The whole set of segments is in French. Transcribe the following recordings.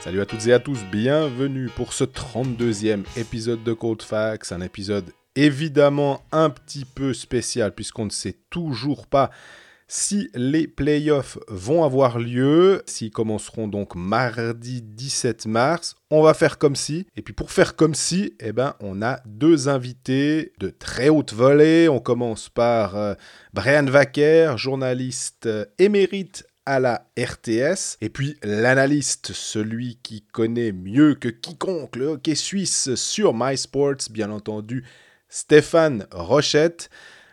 Salut à toutes et à tous, bienvenue pour ce 32e épisode de Cold Facts, un épisode évidemment un petit peu spécial puisqu'on ne sait toujours pas si les playoffs vont avoir lieu, s'ils commenceront donc mardi 17 mars, on va faire comme si. Et puis pour faire comme si, eh ben, on a deux invités de très haute volée. On commence par euh, Brian Wacker, journaliste euh, émérite à la RTS. Et puis l'analyste, celui qui connaît mieux que quiconque le hockey suisse sur MySports, bien entendu, Stéphane Rochette.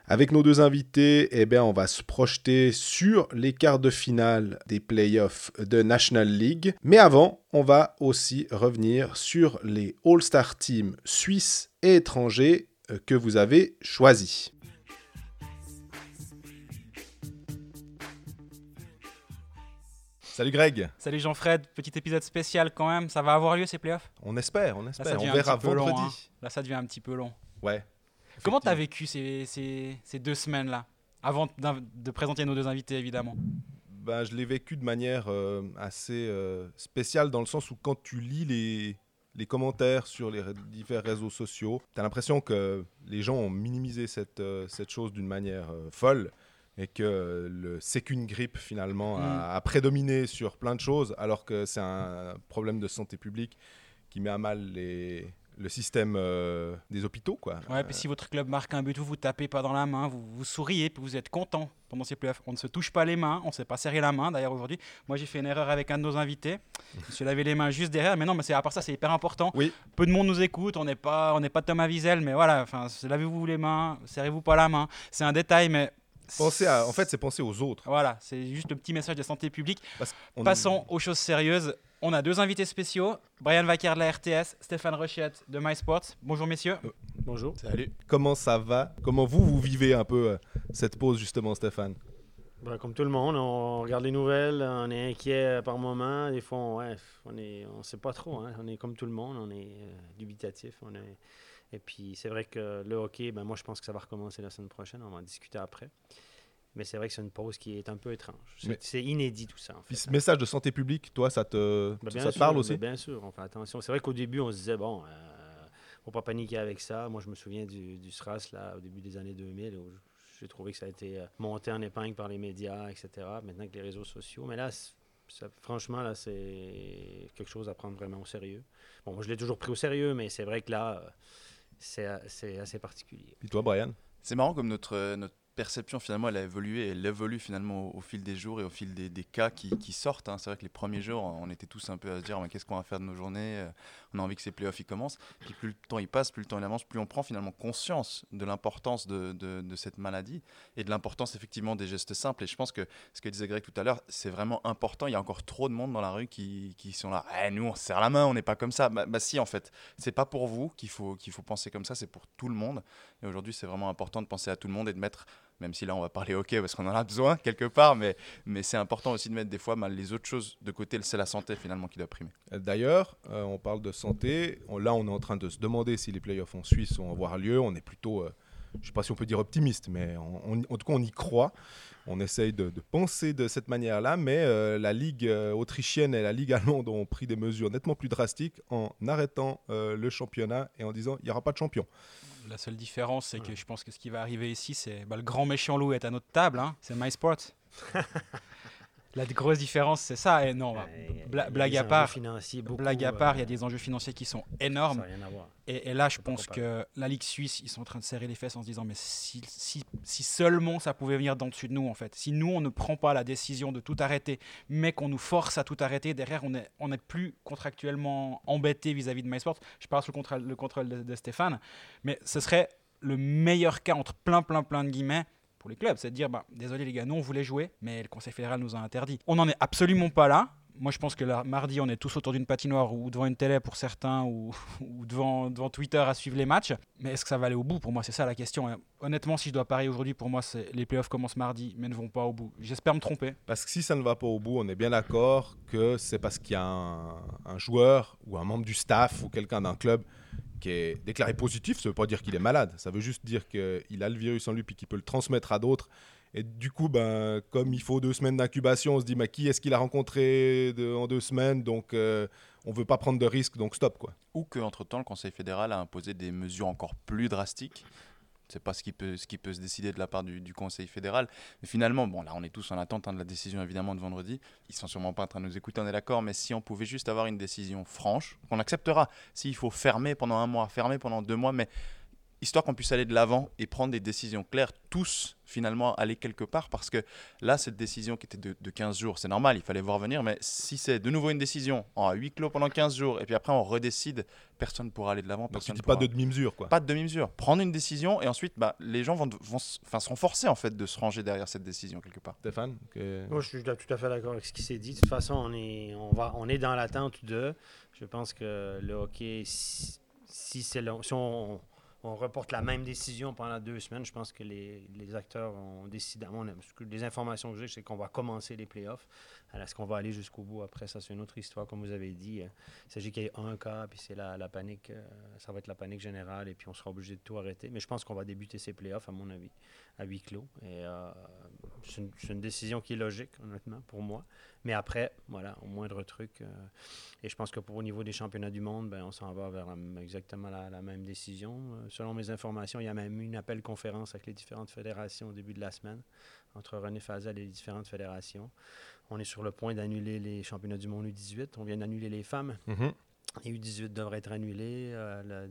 Avec nos deux invités, eh bien, on va se projeter sur les quarts de finale des playoffs de National League. Mais avant, on va aussi revenir sur les All-Star Teams suisses et étrangers euh, que vous avez choisis. Salut Greg. Salut Jean-Fred, petit épisode spécial quand même. Ça va avoir lieu ces playoffs? On espère, on espère. on verra long. vendredi. hein. Là, ça devient un petit peu long. Ouais. Comment t'as vécu ces, ces- ces deux semaines-là Avant de présenter nos deux invités, évidemment? Ben, je l'ai vécu de manière euh, assez euh, spéciale dans le sens où quand tu lis les, les commentaires sur les divers réseaux sociaux, tu as l'impression que les gens ont minimisé cette, euh, cette chose d'une manière euh, folle et que le c'est qu'une grippe finalement a, a prédominé sur plein de choses alors que c'est un problème de santé publique qui met à mal les, le système euh, des hôpitaux. Quoi. Ouais, puis si votre club marque un but, vous vous tapez pas dans la main, vous, vous souriez, puis vous êtes content pendant ces playoffs. On ne se touche pas les mains, on ne s'est pas serré la main. D'ailleurs, aujourd'hui, moi j'ai fait une erreur avec un de nos invités. Je me suis lavé les mains juste derrière, mais non, mais c'est à part ça, c'est hyper important. Oui. Peu de monde nous écoute, on n'est pas, on pas Thomas Wiesel, mais voilà, lavez-vous les mains, serrez-vous pas la main. C'est un détail, mais. Pensez à, en fait, c'est penser aux autres. Voilà, c'est juste le petit message de santé publique. Parce Passons aux choses sérieuses. On a deux invités spéciaux, Brian Vaquer de la RTS, Stéphane Rochette de MySports. Bonjour messieurs. Bonjour. Salut. Comment ça va? Comment vous, vous vivez un peu euh, cette pause justement, Stéphane? Ben, comme tout le monde, on regarde les nouvelles, on est inquiet par moment. Des fois, on, ouais, on sait pas trop. hein. On est comme tout le monde, on est euh, dubitatif. On est... Et puis, c'est vrai que le hockey, ben, moi, je pense que ça va recommencer la semaine prochaine. On va en discuter après. Mais c'est vrai que c'est une pause qui est un peu étrange. C'est Mais- c'est inédit tout ça. En fait, Puis ce message de santé publique, toi, ça te, Ben, ça te sûr, parle ben, aussi Bien sûr, on fait attention. C'est vrai qu'au début, on se disait, bon, euh, faut pas paniquer avec ça. Moi, je me souviens du, du SRAS, là, au début des années 2000, où j'ai trouvé que ça a été euh, monté en épingle par les médias, etc. Maintenant avec les réseaux sociaux. Mais là, ça- franchement, là, c'est quelque chose à prendre vraiment au sérieux. Bon, moi, je l'ai toujours pris au sérieux, mais c'est vrai que là, euh, c'est a- c'est assez particulier. Puis toi, Brian? C'est marrant comme notre, euh, notre perception finalement elle a évolué, elle évolue finalement au, fil des jours et au fil des, cas qui, sortent. hein. C'est vrai que les premiers jours, on était tous un peu à se dire Mais qu'est-ce qu'on va faire de nos journées Euh, On a envie que ces playoffs ils commencent. Puis plus le temps il passe, plus le temps il avance, plus on prend finalement conscience de l'importance de, cette maladie et de l'importance effectivement des gestes simples. Et je pense que ce que disait Greg tout à l'heure, c'est vraiment important. Il y a encore trop de monde dans la rue qui, sont là. Eh, nous on se serre la main, on n'est pas comme ça. Bah, bah si en fait, c'est pas pour vous qu'il faut, qu'il faut penser comme ça, c'est pour tout le monde. Et aujourd'hui, c'est vraiment important de penser à tout le monde et de mettre, même si là on va parler hockey parce qu'on en a besoin quelque part, mais, mais c'est important aussi de mettre des fois mal les autres choses de côté. C'est la santé finalement qui doit primer. D'ailleurs, euh, on parle de santé. On- là, on est en train de se demander si les playoffs en Suisse vont avoir lieu. On est plutôt, euh, je ne sais pas si on peut dire optimiste, mais on- en tout cas, on y croit. On essaye de, penser de cette manière-là, mais euh, la Ligue euh, autrichienne et la Ligue allemande ont pris des mesures nettement plus drastiques en arrêtant euh, le championnat et en disant il n'y aura pas de champion. La seule différence, c'est que je pense que ce qui va arriver ici, c'est bah, le grand méchant loup est à notre table, hein, c'est MySports. La grosse différence, c'est ça. Et non, Euh, bla- blague à enjeux part, beaucoup, blague à part, il y a euh, des enjeux financiers qui sont énormes. Et, et là, je pense que la Ligue suisse, ils sont en train de serrer les fesses en se disant, mais si, si, si seulement ça pouvait venir d'en dessus de nous, en fait. Si nous, on ne prend pas la décision de tout arrêter, mais qu'on nous force à tout arrêter, derrière, on n'est on est plus contractuellement embêté vis-à-vis de MySports. Je parle sous le contrôle, le contrôle de, de Stéphane, mais ce serait le meilleur cas entre plein, plein, plein de guillemets pour les clubs. C'est de dire, bah, désolé les gars, nous, on voulait jouer, mais le Conseil fédéral nous a interdit. On n'en est absolument pas là. Moi, je pense que là, mardi, on est tous autour d'une patinoire ou devant une télé pour certains ou, devant, devant Twitter à suivre les matchs. Mais est-ce que ça va aller au bout? Pour moi, c'est ça la question. Honnêtement, si je dois parier aujourd'hui, pour moi, c'est les playoffs commencent mardi, mais ne vont pas au bout. J'espère me tromper. Parce que si ça ne va pas au bout, on est bien d'accord que c'est parce qu'il y a un, un joueur ou un membre du staff ou quelqu'un d'un club qui est déclaré positif, ça veut pas dire qu'il est malade. Ça veut juste dire qu'il a le virus en lui puis qu'il peut le transmettre à d'autres. Et du coup, ben, comme il faut deux semaines d'incubation, on se dit, mais qui est-ce qu'il a rencontré en deux semaines? Donc, euh, on veut pas prendre de risques, donc stop. quoi. Ou qu'entre-temps, le Conseil fédéral a imposé des mesures encore plus drastiques. C'est pas ce qui, peut, ce qui peut se décider de la part du, Conseil fédéral. Mais finalement, bon, là, on est tous en attente hein, de la décision, évidemment, de vendredi. Ils sont sûrement pas en train de nous écouter, on est d'accord. Mais si on pouvait juste avoir une décision franche, qu'on acceptera. S'il faut fermer pendant un mois, fermer pendant deux mois, mais histoire qu'on puisse aller de l'avant et prendre des décisions claires, tous finalement aller quelque part, parce que là, cette décision qui était de, de 15 jours, c'est normal, il fallait voir venir, mais si c'est de nouveau une décision en huis clos pendant 15 jours, et puis après on redécide, personne ne pourra aller de l'avant, Donc, tu personne dis pourra... pas de demi-mesure. quoi. Pas de demi-mesure. Prendre une décision, et ensuite, bah, les gens vont, vont, enfin, seront forcés en fait de se ranger derrière cette décision quelque part. Stéphane que- Moi, je suis tout à fait d'accord avec ce qui s'est dit. De toute façon, on est, on va, on est dans l'attente de. Je pense que le hockey, si, si, c'est long- si on, on reporte la même décision pendant deux semaines, je pense que les, acteurs ont décidé. les informations que j'ai, c'est qu'on va commencer les playoffs. Alors, Est-ce qu'on va aller jusqu'au bout après Ça, c'est une autre histoire, comme vous avez dit. Euh, Il s'agit qu'il y ait un cas, puis c'est la, panique. euh, ça va être la panique générale, et puis on sera obligé de tout arrêter. Mais je pense qu'on va débuter ces playoffs, à mon avis, à huis clos. Euh, c'est une, décision qui est logique, honnêtement, pour moi. Mais après, voilà, au moindre truc. euh, et je pense que pour au niveau des championnats du monde, ben, on s'en va vers exactement la, même décision. Selon mes informations, il y a même eu une appel conférence avec les différentes fédérations au début de la semaine, entre René Fazel et les différentes fédérations. On est sur le point d'annuler les championnats du monde U18. On vient d'annuler les femmes. Mhm. Les U18 devraient être annulés. Euh, le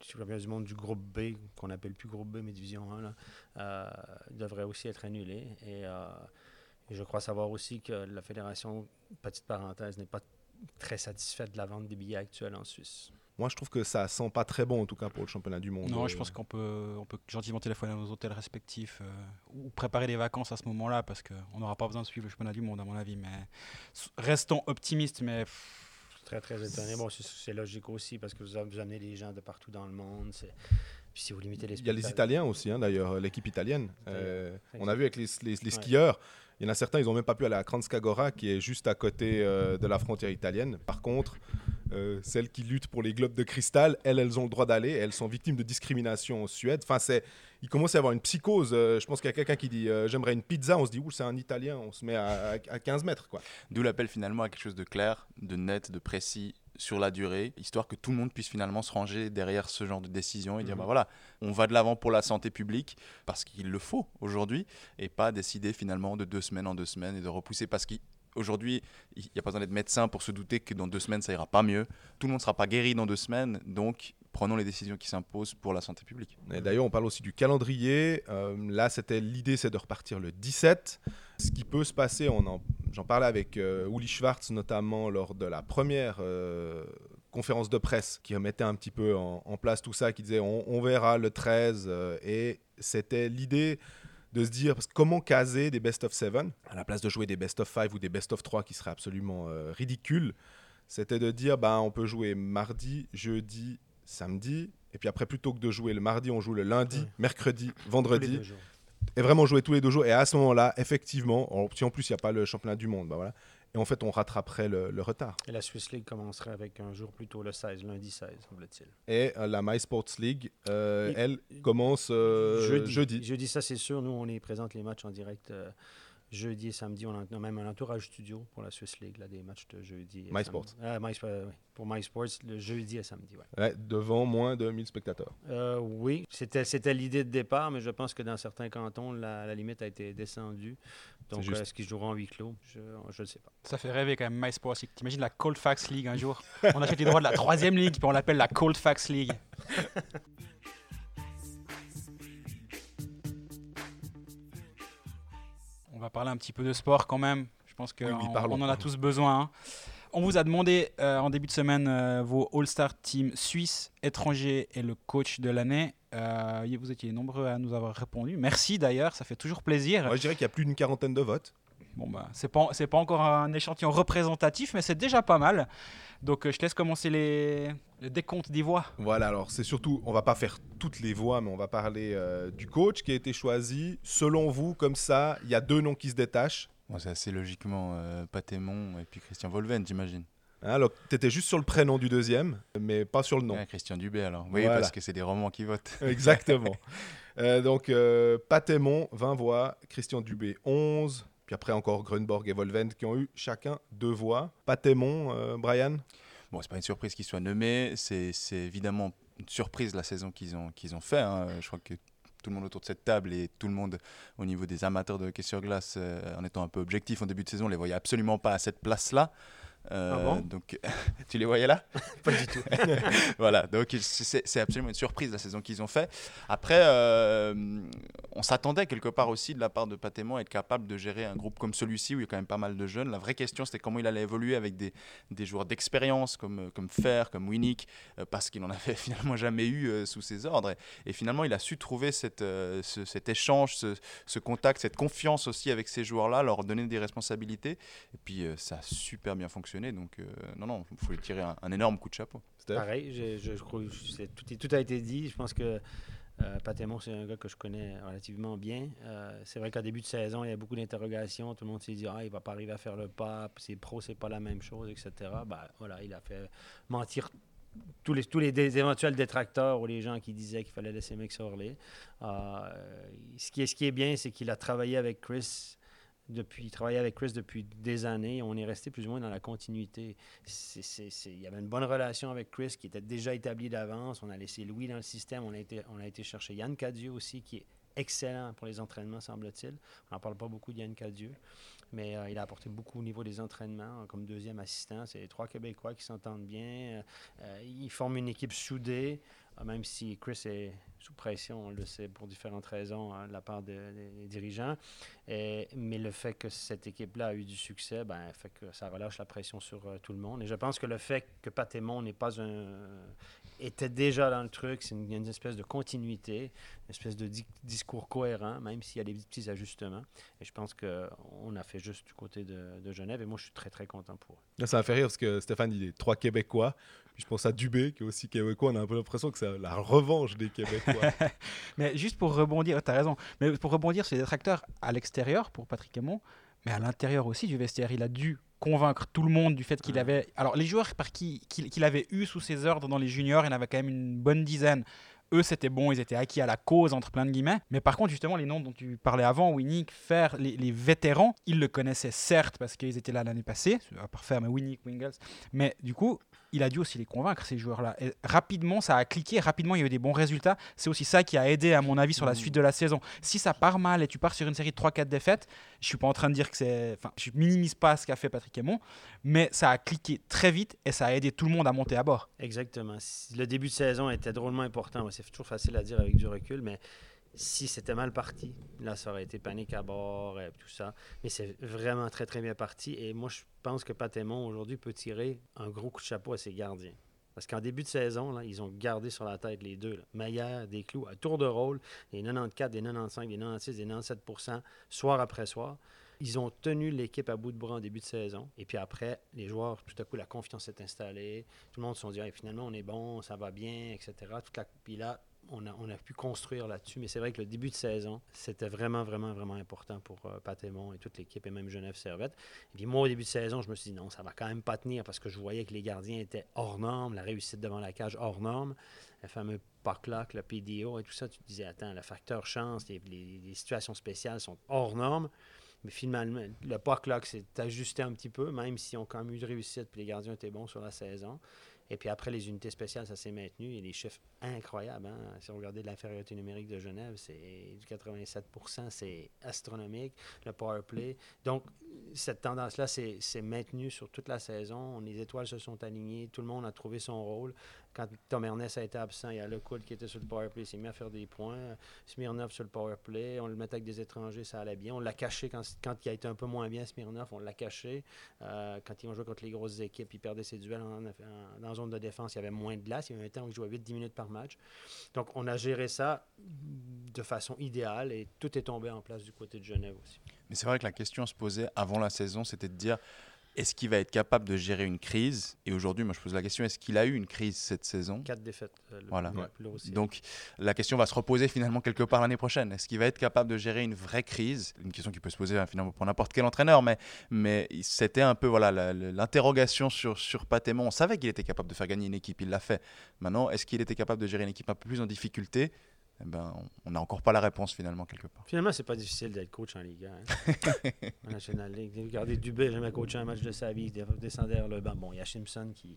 championnat du monde du groupe B, qu'on appelle plus groupe B, mais division 1, là, euh, devrait aussi être annulé. Et, euh, et je crois savoir aussi que la fédération, petite parenthèse, n'est pas très satisfaite de la vente des billets actuels en Suisse. Moi, je trouve que ça sent pas très bon, en tout cas, pour le championnat du monde. Non, Euh, je pense qu'on peut, on peut gentiment téléphoner à nos hôtels respectifs euh, ou préparer des vacances à ce moment-là parce qu'on n'aura pas besoin de suivre le championnat du monde, à mon avis. Mais restons optimistes. Mais Très, très étonné. Bon, c'est- logique aussi parce que vous, vous amenez des gens de partout dans le monde. Puis si vous limitez les Il y a les Italiens aussi, hein, d'ailleurs, l'équipe italienne. Euh, on a vu avec les, les- les Ouais. skieurs, il y en a certains, ils n'ont même pas pu aller à Kranjska Gora, qui est juste à côté euh, de la frontière italienne. Par contre, euh, celles qui luttent pour les globes de cristal, elles, elles ont le droit d'aller. Elles sont victimes de discrimination en Suède. Enfin, c'est, il commence à y avoir une psychose. Euh, je pense qu'il y a quelqu'un qui dit j'aimerais une pizza. On se dit ouh, c'est un Italien. On se met à, à- à 15 mètres, quoi. D'où l'appel finalement à quelque chose de clair, de net, de précis sur la durée, histoire que tout le monde puisse finalement se ranger derrière ce genre de décision et dire Mhm. bah voilà, on va de l'avant pour la santé publique parce qu'il le faut aujourd'hui et pas décider finalement de deux semaines en deux semaines et de repousser parce qu'aujourd'hui il n'y a pas besoin d'être médecin pour se douter que dans deux semaines ça ira pas mieux. Tout le monde ne sera pas guéri dans deux semaines, donc prenons les décisions qui s'imposent pour la santé publique. D'ailleurs, on parle aussi du calendrier. Euh, là, c'était l'idée, c'est de repartir le 17. Ce qui peut se passer, on en- j'en parlais avec euh, Uli Schwartz notamment lors de la première euh, conférence de presse qui remettait un petit peu en, place tout ça, qui disait on, verra le 13. euh, et c'était l'idée de se dire comment caser des best of 7 à la place de jouer des best of 5 ou des best of 3 qui seraient absolument euh, ridicules. C'était de dire ben, on peut jouer mardi, jeudi, samedi. Et puis après, plutôt que de jouer le mardi, on joue le lundi, Ouais. mercredi, vendredi. Et vraiment jouer tous les deux jours. Et à ce moment-là, effectivement, en- si en plus il n'y a pas le championnat du monde, bah voilà. Et en fait, on rattraperait le, le retard. Et la Swiss League commencerait avec un jour plus tôt, le 16, lundi 16, semble-t-il. Et euh, la My Sports League, euh, elle commence euh, jeudi. Jeudi, ça c'est sûr. Nous, on les présente les matchs en direct jeudi et samedi. On a, on a même un entourage studio pour la Swiss League, là, des matchs de jeudi. et My samedi. Sports. Ah, My euh, oui. Pour My Sports, le jeudi et samedi, ouais. Ouais, devant moins de 1000 spectateurs. Euh, oui, c'était, l'idée de départ, mais je pense que dans certains cantons, la, la limite a été descendue. Donc, euh, est-ce qu'ils joueront en huis clos? Je ne sais pas. ça fait rêver quand même MySports. T'imagines la Coldfax League un jour? On achète les droits de la troisième ligue, puis on l'appelle la Coldfax League. va parler un petit peu de sport quand même. Je pense qu'on Oui, on en a tous besoin. hein. On vous a demandé euh, en début de semaine euh, vos All-Star Team suisses, étrangers et le coach de l'année. Euh, vous étiez nombreux à nous avoir répondu. Merci d'ailleurs, ça fait toujours plaisir. Moi, je dirais qu'il y a plus d'une quarantaine de votes. Bon bah c'est pas c'est pas encore un échantillon représentatif, mais c'est déjà pas mal. Donc euh, je te laisse commencer les, les décomptes des voix. Voilà, alors c'est surtout, on va pas faire toutes les voix, mais on va parler euh, du coach qui a été choisi. Selon vous, comme ça, il y a deux noms qui se détachent. Bon, c'est assez logiquement euh, Patémon et puis Christian Volven, j'imagine. Hein, alors, tu étais juste sur le prénom du deuxième, mais pas sur le nom. Christian Dubé alors. Oui, Voilà. parce que c'est des romans qui votent. Exactement. Euh, donc, euh, Patémon, 20 voix. Christian Dubé, 11. Puis après, encore Grunborg et Volvend qui ont eu chacun deux voix. Patémon, euh, Brian? Bon, c'est pas une surprise qu'il soit nommé. C'est c'est évidemment une surprise la saison qu'ils ont, qu'ils ont fait. hein. Je crois que tout le monde autour de cette table et tout le monde au niveau des amateurs de hockey sur glace, euh, en étant un peu objectif en début de saison, les voyait absolument pas à cette place-là. Euh, Ah bon donc, tu les voyais là? Pas du tout. voilà, donc c'est- absolument une surprise la saison qu'ils ont fait. Après, euh, on s'attendait quelque part aussi de la part de Patémon à être capable de gérer un groupe comme celui-ci où il y a quand même pas mal de jeunes. La vraie question, c'était comment il allait évoluer avec des, des joueurs d'expérience comme, comme Fer, comme Winnick, euh, parce qu'il n'en avait finalement jamais eu sous ses ordres. Et, et finalement, il a su trouver cette, ce- cet échange, ce, ce contact, cette confiance aussi avec ces joueurs-là, leur donner des responsabilités. Et puis, ça a super bien fonctionné. Donc, euh, non, non, il faut lui tirer un, un énorme coup de chapeau. Steph Pareil, je, je, je crois que tout, a été dit. Je pense que euh, Patémon, c'est un gars que je connais relativement bien. Euh, c'est vrai qu'en début de saison, il y a beaucoup d'interrogations. Tout le monde s'est dit ah, il va pas arriver à faire le pas, c'est pro, c'est pas la même chose, etc. Ben, voilà, il a fait mentir tous les, tous les éventuels détracteurs ou les gens qui disaient qu'il fallait laisser Mix Orley. Euh, ce, qui est, ce qui est bien, c'est qu'il a travaillé avec Chris depuis, il travaillait avec Chris depuis des années. On est resté plus ou moins dans la continuité. C'est- c'est- c'est- il y avait une bonne relation avec Chris qui était déjà établie d'avance. On a laissé Louis dans le système. On a été, on a été chercher Yann Cadieux aussi, qui est excellent pour les entraînements, semble-t-il. On n'en parle pas beaucoup de Yann Cadieux, mais euh, il a apporté beaucoup au niveau des entraînements euh, comme deuxième assistant. C'est les trois Québécois qui s'entendent bien. Euh, ils forment une équipe soudée, euh, même si Chris est sous pression, on le sait, pour différentes raisons hein, de la part de- des- dirigeants. Mais le fait que cette équipe-là a eu du succès, ben, fait que ça relâche la pression sur euh, tout le monde. Et je pense que le fait que Patémon n'est pas un était déjà dans le truc, c'est une, espèce de continuité, une espèce de di- discours cohérent, même s'il y a des petits ajustements. Et je pense qu'on a fait juste du côté de, de Genève. Et moi, je suis très, très content pour eux. Là, ça m'a fait rire parce que Stéphane, il est trois Québécois. Puis je pense à Dubé, qui est aussi Québécois. On a un peu l'impression que c'est la revanche des Québécois. Mais juste pour rebondir, tu as raison, mais pour rebondir sur les détracteurs à l'extérieur pour Patrick Aymon, mais à l'intérieur aussi du vestiaire, il a dû convaincre tout le monde du fait qu'il Ouais. avait. Alors, les joueurs par qui qu'il avait eu sous ses ordres dans les juniors, il y en avait quand même une bonne dizaine. Eux, c'était bon, ils étaient acquis à la cause, entre plein de guillemets. Mais par contre, justement, les noms dont tu parlais avant, Winnick, Fer, les, les vétérans, ils le connaissaient certes parce qu'ils étaient là l'année passée, à part Fer, mais Winnick, Wingles. Mais du coup, il a dû aussi les convaincre, ces joueurs-là. Rapidement, ça a cliqué, rapidement, il y a eu des bons résultats. C'est aussi ça qui a aidé, à mon avis, sur la suite de la saison. Si ça part mal et tu pars sur une série de 3-4 défaites, je suis pas en train de dire que c'est. Enfin, je minimise pas ce qu'a fait Patrick Aymon, mais ça a cliqué très vite et ça a aidé tout le monde à monter à bord. Exactement. Le début de saison était drôlement important. C'est toujours facile à dire avec du recul, mais si c'était mal parti, là, ça aurait été panique à bord et tout ça. Mais c'est vraiment très, très bien parti. Et moi, je pense que Patémon, aujourd'hui, peut tirer un gros coup de chapeau à ses gardiens. Parce qu'en début de saison, là, ils ont gardé sur la tête les deux. Maillard, des clous, à tour de rôle, des 94, des 95, des 96, des 97% soir après soir. Ils ont tenu l'équipe à bout de bras en début de saison. Et puis après, les joueurs, tout à coup, la confiance s'est installée. Tout le monde se dit, finalement, on est bon, ça va bien, etc. Toute la... Puis là, on a, pu construire là-dessus. Mais c'est vrai que le début de saison, c'était vraiment, vraiment, vraiment important pour euh, Patémon et toute l'équipe, et même Genève Servette. Et puis moi, au début de saison, je me suis dit, non, ça va quand même pas tenir parce que je voyais que les gardiens étaient hors norme, la réussite devant la cage hors norme, le fameux puck-lock, le PDO et tout ça. Tu te disais, attends, le facteur chance, les situations spéciales sont hors normes. Mais finalement, le puck-lock s'est ajusté un petit peu, même si on a quand même eu de réussite, puis les gardiens étaient bons sur la saison. Et puis après, les unités spéciales, ça s'est maintenu. Et les chiffres incroyables. hein. Si on regardait l'infériorité numérique de Genève, c'est du 87% c'est astronomique. Le power play. Donc, cette tendance-là s'est maintenue sur toute la saison. Les étoiles se sont alignées. Tout le monde a trouvé son rôle. Quand Tom Ernest a été absent, il y a le qui était sur le power play. Il s'est mis à faire des points. Smirnov sur le power play. On le mettait avec des étrangers, ça allait bien. On l'a caché quand, il a été un peu moins bien, Smirnov. On l'a caché. Euh, quand ils ont joué contre les grosses équipes, il perdait ses duels en, en- dans zone de défense. Il y avait moins de glace. Il y avait un temps où il jouait 8-10 minutes par match. Donc, on a géré ça de façon idéale et tout est tombé en place du côté de Genève aussi. Mais c'est vrai que la question se posait avant la saison, c'était de dire Est-ce qu'il va être capable de gérer une crise? Et aujourd'hui, moi je pose la question, est-ce qu'il a eu une crise cette saison? Quatre défaites. euh, le- Voilà. Ouais. Donc la question va se reposer finalement quelque part l'année prochaine. Est-ce qu'il va être capable de gérer une vraie crise? Une question qui peut se poser hein, finalement pour n'importe quel entraîneur, mais, mais c'était un peu voilà l'interrogation sur, sur Patémon. On savait qu'il était capable de faire gagner une équipe, il l'a fait. Maintenant, est-ce qu'il était capable de gérer une équipe un peu plus en difficulté? Eh ben, on n'a encore pas la réponse finalement quelque part. Finalement, c'est pas difficile d'être coach en Ligue 1. Hein. en National League. Regardez Dubé, jamais coaché un match de sa vie. Il descendait vers le banc. Bon, il y a Simpson qui,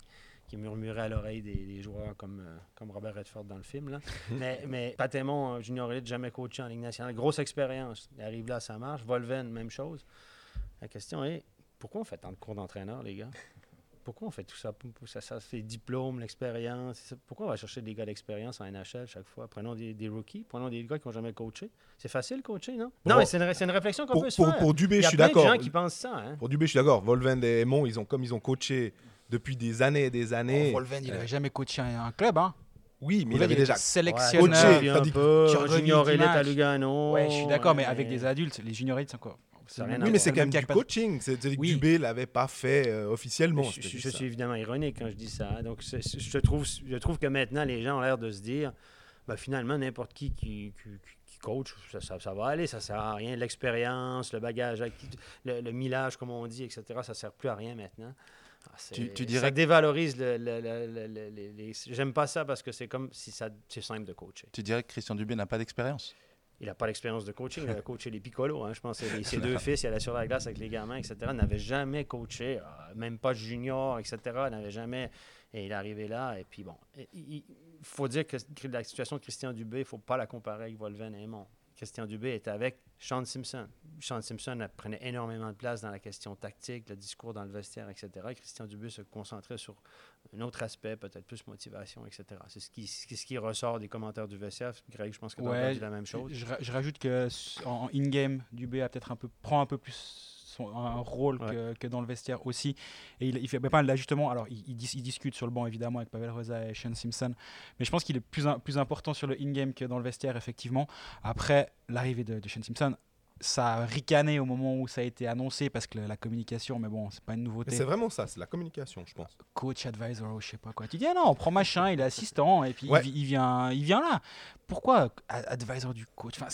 qui murmurait à l'oreille des, des joueurs comme, euh, comme Robert Redford dans le film. Là. mais, mais Patémon, euh, Junior Elite, jamais coaché en Ligue nationale. Grosse expérience. Il arrive là, ça marche. Volven, même chose. La question est pourquoi on fait tant de cours d'entraîneur, les gars? Pourquoi on fait tout ça? Ça, ça fait diplôme, l'expérience. c'est. Pourquoi on va chercher des gars d'expérience en NHL chaque fois? Prenons des, des rookies, prenons des gars qui n'ont jamais coaché. C'est facile de coacher, non? Bon, non, mais c'est une, c'est une réflexion qu'on Pour, peut se pour, faire. pour Dubé, Il y je a suis plein de d'accord. gens qui pensent ça. Hein? Pour Dubé, je suis d'accord. Volven et Aymon, ils ont, comme ils ont coaché depuis des années et des années. Volven, il euh, n'avait jamais coaché un, club. Hein. Oui, mais il avait déjà. sélectionneur. coaché. Coaché, dit junior 10 élite à. Lugano. Ouais, je suis d'accord, mais ouais, avec des adultes, les juniorites, c'est encore. Ça rien Oui, mais c'est quand même du pas- coaching. C'est-à-dire que Oui. Dubé l'avait pas fait euh, officiellement. Je, suis évidemment ironique quand je dis ça. Donc, je, trouve, je trouve que maintenant, les gens ont l'air de se dire ben, finalement, n'importe qui qui, qui, qui coach, ça, ça- ça va aller, ça sert à rien. L'expérience, le bagage, le, le millage, comme on dit, etc., ça sert plus à rien maintenant. Ah, Tu- tu Ça dirais- dévalorise le. le- le- le- le- les- les- J'aime pas ça parce que c'est comme si ça, c'est simple de coacher. Tu dirais que Christian Dubé n'a pas d'expérience? Il n'a pas l'expérience de coaching. Il a coaché les Piccolo. Hein. Je pense que ses deux fils, il allait sur la glace avec les gamins, etc. Il n'avait jamais coaché, euh, même pas junior, etc. Il n'avait jamais. Et il est arrivé là. Et puis bon, il il faut dire que la situation de Christian Dubé, il ne faut pas la comparer avec Volven et Aymon. Christian Dubé était avec Sean Simpson. Sean Simpson prenait énormément de place dans la question tactique, le discours dans le vestiaire, etc. Christian Dubé se concentrait sur un autre aspect, peut-être plus motivation, etc. C'est ce qui, c'est ce qui ressort des commentaires du vestiaire. Greg, je pense que tu as Ouais, dit la même chose. Je, je rajoute que en in-game, Dubé a peut-être un peu prend un peu plus son- un rôle Ouais. que, que dans le vestiaire aussi. Et il, il fait pas mal d'ajustements. Alors, il, il dis- il discute sur le banc évidemment avec Pavel Rosa et Sean Simpson, mais je pense qu'il est plus, un- plus important sur le in-game que dans le vestiaire effectivement. Après l'arrivée de, de Sean Simpson. Ça a ricané au moment où ça a été annoncé parce que la, la communication, mais bon, c'est pas une nouveauté. c'est vraiment ça, c'est la communication, je pense. coach advisor ou je sais pas quoi. Tu dis ah non, on prend machin, il est assistant et puis il Ouais. vi- il, vient, il vient là. Pourquoi advisor du coach? Enfin,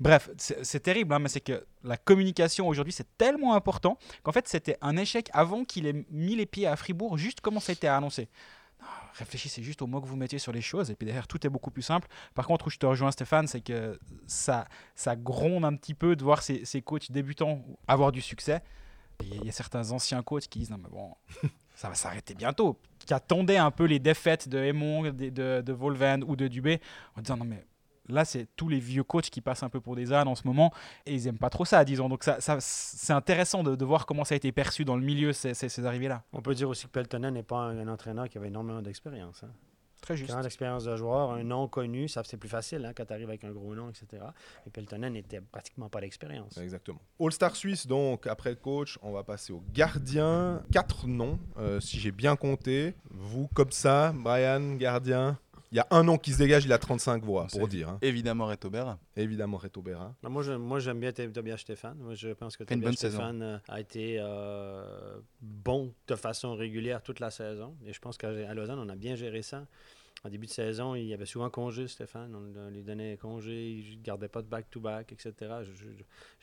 Bref, c'est c'est terrible, hein, mais c'est que la communication aujourd'hui c'est tellement important qu'en fait c'était un échec avant qu'il ait mis les pieds à Fribourg, juste comment ça a été annoncé. Non, Réfléchissez juste au mot que vous mettez sur les choses et puis derrière tout est beaucoup plus simple. Par contre, où je te rejoins Stéphane, c'est que ça, ça gronde un petit peu de voir ces, coachs débutants avoir du succès. Il y a certains anciens coachs qui disent non mais bon, ça va s'arrêter bientôt. Qui attendaient un peu les défaites de Aymon, de, de, de Volven ou de Dubé en disant non mais là c'est tous les vieux coachs qui passent un peu pour des ânes en ce moment et ils aiment pas trop ça disons. Donc ça, ça c'est intéressant de, de voir comment ça a été perçu dans le milieu ces, ces, ces arrivées là. On peut dire aussi que Peltonen n'est pas un, un entraîneur qui avait énormément d'expérience. Hein. Très juste. Grande expérience de joueur, un nom connu, ça c'est plus facile hein, quand tu arrives avec un gros nom, etc. Et Peltonen n'était pratiquement pas d'expérience. Exactement. All-Star Suisse, donc, après le coach, on va passer au gardien. Quatre noms, euh, si j'ai bien compté. Vous, comme ça, Brian, gardien. Il y a un nom qui se dégage, il a 35 voix, pour dire. hein. Évidemment, Reto Berra. Évidemment, Reto Berra. Non, moi, j'aime bien Tobias Stéphane. Moi, je pense que Tobias saison. Stéphane euh, a été euh, bon de façon régulière toute la saison. Et je pense qu'à Lausanne, on a bien géré ça. En début de saison, il y avait souvent congé, Stéphane. On, on lui donnait congé, il ne gardait pas de back-to-back, etc. Je- je-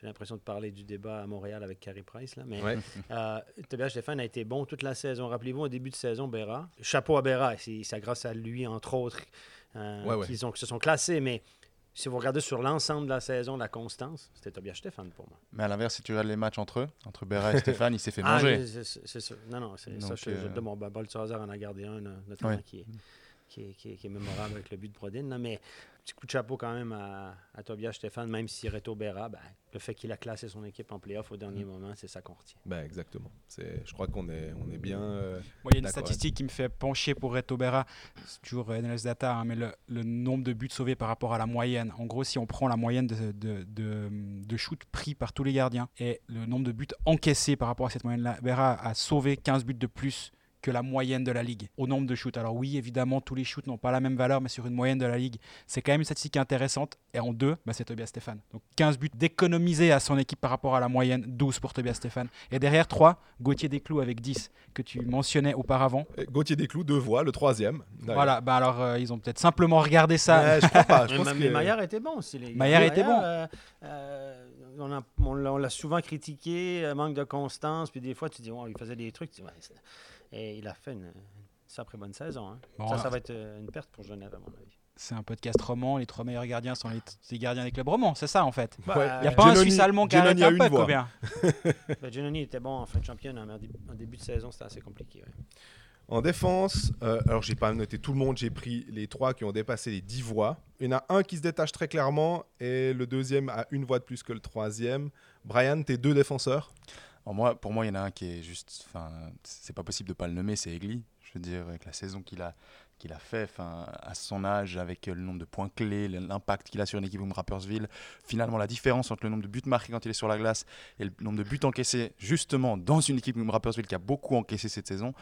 J'ai l'impression de parler du débat à Montréal avec Carey Price. Là, mais Ouais. euh, Tobias Stéphane a été bon toute la saison. Rappelez-vous, au début de saison, Berra. Chapeau à Berra. C'est grâce à lui, entre autres, euh, Ouais, ouais. qu'ils se sont classés. Mais si vous regardez sur l'ensemble de la saison, la constance, c'était Tobias Stéphane pour moi. Mais à l'inverse, si tu regardes les matchs entre eux, entre Berra et Stéphane, il s'est fait Ah, manger. c'est- ça. Non, non, c'est ça. Je, je euh, te mon Bol Hazard en a gardé un, euh, notamment, qui, est, qui, est, qui, est, qui est mémorable avec le but de Brodin. là. mais petit coup de chapeau quand même à, à Tobias Stéphane, même si Reto Berra, ben, le fait qu'il a classé son équipe en playoff au dernier moment, c'est ça qu'on retient. Ben, exactement. C'est, je crois qu'on est, on est bien. euh, Moi, il y a une statistique qui me fait pencher pour Reto Berra. C'est toujours euh, NLS Data, hein, mais le, le nombre de buts sauvés par rapport à la moyenne. En gros, si on prend la moyenne de, de, de, de shoots pris par tous les gardiens et le nombre de buts encaissés par rapport à cette moyenne-là, Berra a sauvé 15 buts de plus que la moyenne de la ligue au nombre de shoots. Alors oui, évidemment, tous les shoots n'ont pas la même valeur, mais sur une moyenne de la ligue, c'est quand même une statistique intéressante. Et en deux, bah, c'est Tobias Stéphane. Donc 15 buts d'économiser à son équipe par rapport à la moyenne, 12 pour Tobias Stéphane. Et derrière 3, Gauthier Desclous avec 10, que tu mentionnais auparavant. Et Gauthier Desclous, deux voix, le troisième. Voilà, bah alors euh, ils ont peut-être simplement regardé ça. Ouais, je crois pas. Je Mais, pense mais que- Maillard était bon aussi, les. Maillard était bon. euh, euh, on a- on l'a souvent critiqué, euh, manque de constance, puis des fois tu dis, ouais, il faisait des trucs. tu dis, ouais, c'est- et il a fait une, une sacrée bonne saison. hein. Bon, ça, ça va être euh, une perte pour Genève, à mon avis. C'est un podcast roman, les trois meilleurs gardiens sont les, les gardiens des clubs romans, c'est ça en fait. Ouais. Bah, Il n'y a pas un Suisse allemand qui a arrêté a un une puck voix. ou bien Ben, Giannoni était bon en fin de championne, mais en dé- en début de saison, c'était assez compliqué. ouais. En défense, euh, alors j'ai pas noté tout le monde, j'ai pris les trois qui ont dépassé les 10 voix. Il y en a un qui se détache très clairement et le deuxième a une voix de plus que le troisième. Brian, tes deux défenseurs? Moi, pour moi, il y en a un qui est juste. C'est pas possible de pas le nommer, c'est Egli. Je veux dire, avec la saison qu'il a, qu'il a fait, à son âge, avec le nombre de points clés, l'impact qu'il a sur une équipe comme Rappersville, finalement, la différence entre le nombre de buts marqués quand il est sur la glace et le nombre de buts encaissés, justement, dans une équipe comme Rappersville qui a beaucoup encaissé cette saison,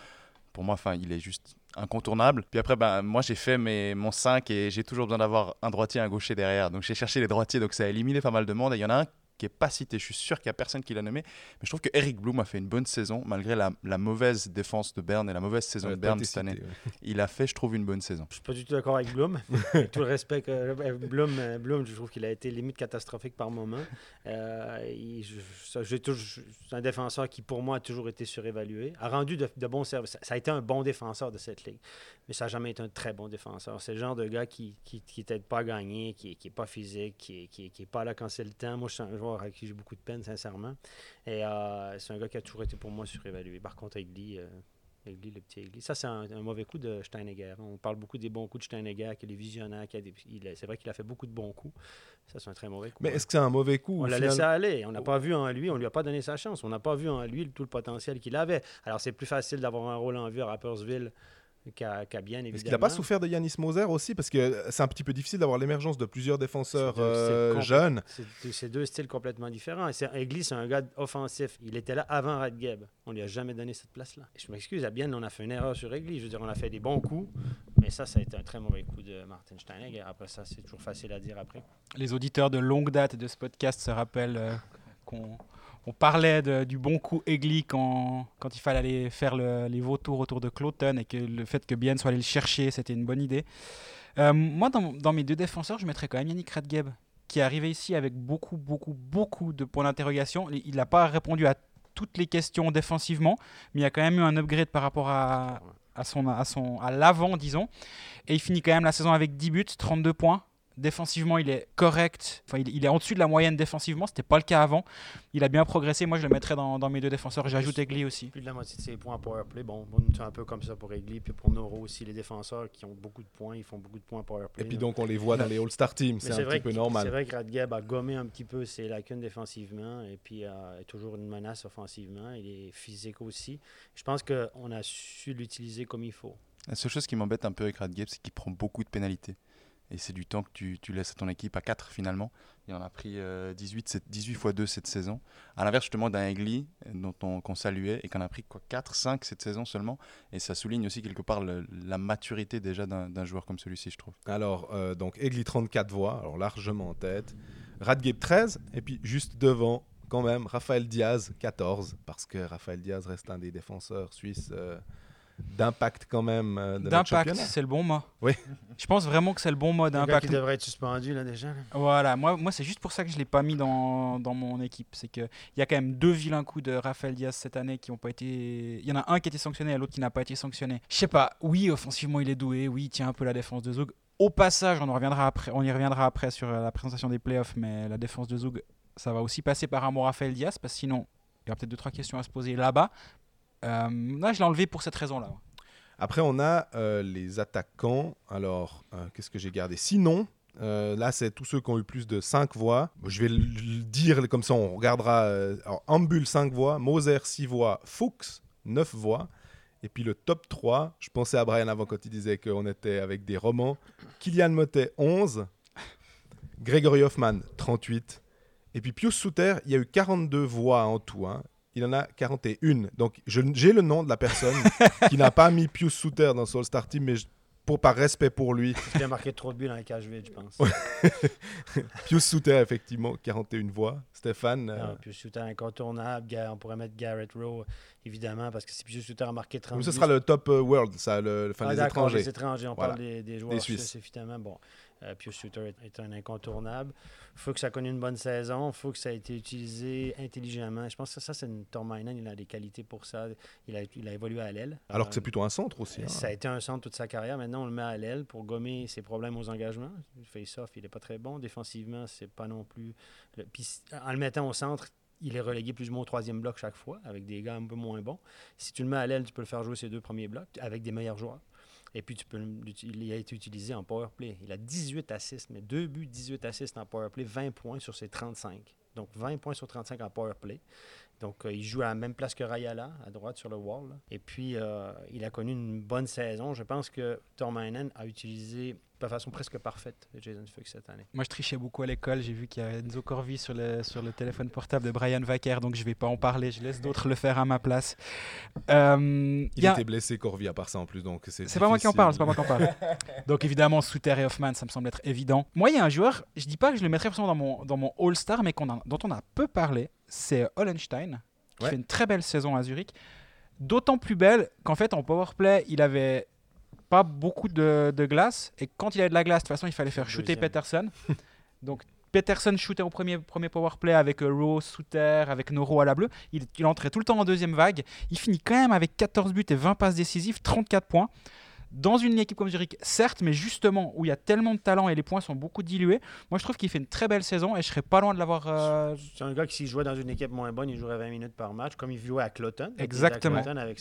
pour moi, enfin, il est juste incontournable. Puis après, ben, moi, j'ai fait mes, mon 5 et j'ai toujours besoin d'avoir un droitier un gaucher derrière. Donc, j'ai cherché les droitiers, donc ça a éliminé pas mal de monde. Et il y en a un qui est pas cité. Je suis sûr qu'il n'y a personne qui l'a nommé. Mais je trouve que Eric Bloom a fait une bonne saison, malgré la, la mauvaise défense de Berne et la mauvaise saison Ouais, de Berne cette année. ouais. Il a fait, je trouve, une bonne saison. Je suis pas du tout d'accord avec Bloom. Avec tout le respect que euh, Bloom, euh, Bloom, je trouve qu'il a été limite catastrophique par moment. Euh, c'est un défenseur qui, pour moi, a toujours été surévalué. A rendu de, de bons services. Ça, a été un bon défenseur de cette ligue. Mais ça n'a jamais été un très bon défenseur. C'est le genre de gars qui qui, qui t'aide pas à gagner, qui n'est qui pas physique, qui n'est qui, est- qui est pas là quand c'est le temps. Moi, je suis un joueur avec qui j'ai beaucoup de peine, sincèrement. Et euh, c'est un gars qui a toujours été, pour moi, surévalué. Par contre, Egli... euh, Egli, le petit Egli. Ça, c'est un, un mauvais coup de Steinegger. On parle beaucoup des bons coups de Steinegger, qu'il est visionnaire, qu'il c'est vrai qu'il a fait beaucoup de bons coups. Ça, c'est un très mauvais coup. Mais est-ce que c'est un mauvais coup on l'a final? laissé aller. On n'a pas vu en lui, on lui a pas donné sa chance. On n'a pas vu en lui tout le potentiel qu'il avait. Alors, c'est plus facile d'avoir un rôle en vue à Rappersville qu'à bien, évidemment. Est-ce qu'il n'a pas souffert de Yanis Moser aussi Parce que c'est un petit peu difficile d'avoir l'émergence de plusieurs défenseurs C'est deux- c'est euh, jeunes. C'est deux styles complètement différents. Et c'est- Egli, c'est un gars offensif. Il était là avant Radgeb. On lui a jamais donné cette place-là. Je m'excuse, à Bienne, on a fait une erreur sur Egli. Je veux dire, on a fait des bons coups. Mais ça, ça a été un très mauvais coup de Martin Steinegger. Après ça, c'est toujours facile à dire après. Les auditeurs de longue date de ce podcast se rappellent euh, qu'on on parlait de- du bon coup Egli quand, il fallait aller faire le- les vautours autour de Cloton et que le fait que Bien soit allé le chercher, c'était une bonne idée. Euh, moi, dans, mes deux défenseurs, je mettrais quand même Yannick Radgeb, qui est arrivé ici avec beaucoup, beaucoup, beaucoup de points d'interrogation. Il n'a pas répondu à toutes les questions défensivement, mais il y a quand même eu un upgrade par rapport à, à son à son à l'avant disons et il finit quand même la saison avec 10 buts 32 points défensivement il est correct enfin il, il est en dessus de la moyenne défensivement c'était pas le cas avant il a bien progressé moi je le mettrais dans, dans mes deux défenseurs j'ajoute Egli aussi Plus de la moitié de ses points en powerplay. Bon, bon, c'est un peu comme ça pour Egli. Puis pour Noro aussi, les défenseurs qui ont beaucoup de points, ils font beaucoup de points en powerplay. Et puis donc on les voit dans les All-Star Teams, c'est un vrai petit peu que- C'est normal. vrai que Radgeb a gommé un petit peu ses lacunes défensivement et puis euh, est toujours une menace offensivement. Il est physique aussi. Je pense qu'on a su l'utiliser comme il faut. La seule chose qui m'embête un peu avec Radgeb, c'est qu'il prend beaucoup de pénalités. Et c'est du temps que tu, tu laisses à ton équipe à 4 finalement. Il en a pris euh, 18, cette- 18 fois 2 cette saison. À l'inverse justement d'un Egli euh, dont on, qu'on saluait et qu'on a pris quoi, 4, 5 cette saison seulement. Et ça souligne aussi quelque part la maturité déjà d'un, d'un joueur comme celui-ci, je trouve. Alors, euh, donc Egli 34 voix, alors largement en tête. Radgeb 13, et puis juste devant, quand même, Raphaël Diaz 14, parce que Raphaël Diaz reste un des défenseurs suisses euh, d'impact quand même euh, de d'impact c'est le bon mot Oui. je pense vraiment que c'est le bon mot d'impact qui devrait être suspendu là déjà. là. Voilà, moi, moi c'est juste pour ça que je ne l'ai pas mis dans, dans mon équipe. C'est qu'il y a quand même deux vilains coups de Raphaël Diaz cette année qui n'ont pas été. Il y en a un qui a été sanctionné et l'autre qui n'a pas été sanctionné. Je sais pas, oui, offensivement il est doué, oui, il tient un peu la défense de Zug. Au passage, on, en reviendra après, on y reviendra après sur euh, la présentation des playoffs, mais la défense de Zug, ça va aussi passer par un mot Raphaël Diaz, parce que sinon, il y aura peut-être deux, trois questions à se poser là-bas. Euh, là, je l'ai enlevé pour cette raison-là. Après, on a euh, les attaquants. Alors, euh, qu'est-ce que j'ai gardé? Sinon, là, c'est tous ceux qui ont eu plus de 5 voix. Je vais le dire comme ça, on regardera. Ambul 5 voix, Moser 6 voix, Fuchs 9 voix. Et puis le top 3, je pensais à Brian avant quand il disait qu'on était avec des romans. Kylian Motet 11, Gregory Hoffman 38. Et puis Pius Souter, il y a eu 42 voix en tout. hein. Il en a 41. Donc, j'ai le nom de la personne qui n'a pas mis Pius Souter dans son All-Star Team, mais je- pour, par respect pour lui, Il a marqué trop de buts dans les cages vides, je pense. Pius Souter, effectivement, 41 voix. Stéphane, euh, Ah, puis Shooter incontournable. Ga- On pourrait mettre Garrett Rowe, évidemment, parce que si Pius Shooter a marqué 30 ce buts, sera le top euh, world, ça, le, enfin, Ah, les d'accord, étrangers. Les étrangers, on Voilà. parle des, des joueurs Des suisses. Évidemment. Bon, euh, Pius Shooter est, est un incontournable. Il faut que ça connaisse une bonne saison. Il faut que ça ait été utilisé intelligemment. Je pense que ça, c'est une Tormainen. Il a des qualités pour ça. Il a, il a évolué à l'aile. Alors que c'est Euh, plutôt un centre aussi. hein. Ça a été un centre toute sa carrière. Maintenant, on le met à l'aile pour gommer ses problèmes aux engagements. Le face-off, il n'est pas très bon. Défensivement, c'est pas non plus. le- Puis, en le mettant au centre, il est relégué plus ou moins au troisième bloc chaque fois, avec des gars un peu moins bons. Si tu le mets à l'aile, tu peux le faire jouer ses deux premiers blocs avec des meilleurs joueurs. Et puis, tu peux, il a été utilisé en power play. Il a 18 assists, mais deux buts, 18 assists en power play, 20 points sur ses 35. Donc, 20 points sur 35 en power play. Donc, euh, il joue à la même place que Rayala, à droite sur le wall. Et puis, euh, il a connu une bonne saison. Je pense que Tormainen a utilisé de façon presque parfaite Jason Fuchs cette année. Moi, je trichais beaucoup à l'école. J'ai vu qu'il y a Enzo Corvi sur le, sur le téléphone portable de Brian Vaquer, donc je vais pas en parler. Je laisse d'autres le faire à ma place. Euh, Il a- était blessé, Corvi, à part ça en plus. donc C'est C'est pas moi qui en parle, c'est pas moi qui en parle. Donc évidemment, Souter et Hoffman, ça me semble être évident. Moi, il y a un joueur, je dis pas que je le mettrais forcément dans mon, dans mon All-Star, mais qu'on a- dont on a peu parlé, c'est Hollenstein, qui Ouais. fait une très belle saison à Zurich. D'autant plus belle qu'en fait, en powerplay, il avait pas beaucoup de, de glace, et quand il avait de la glace, de toute façon, il fallait faire shooter Deuxième. Peterson. Donc Peterson shootait au premier, premier powerplay avec euh, Rose, Souter, avec Noro à la bleue. Il, il entrait tout le temps en deuxième vague. Il finit quand même avec 14 buts et 20 passes décisives, 34 points. Dans une équipe comme Zurich, certes, mais justement où il y a tellement de talent et les points sont beaucoup dilués, moi je trouve qu'il fait une très belle saison et je serais pas loin de l'avoir. euh, C'est un gars qui, s'il jouait dans une équipe moins bonne, il jouerait 20 minutes par match, comme il jouait à Cloton. Exactement. À Cloton avec,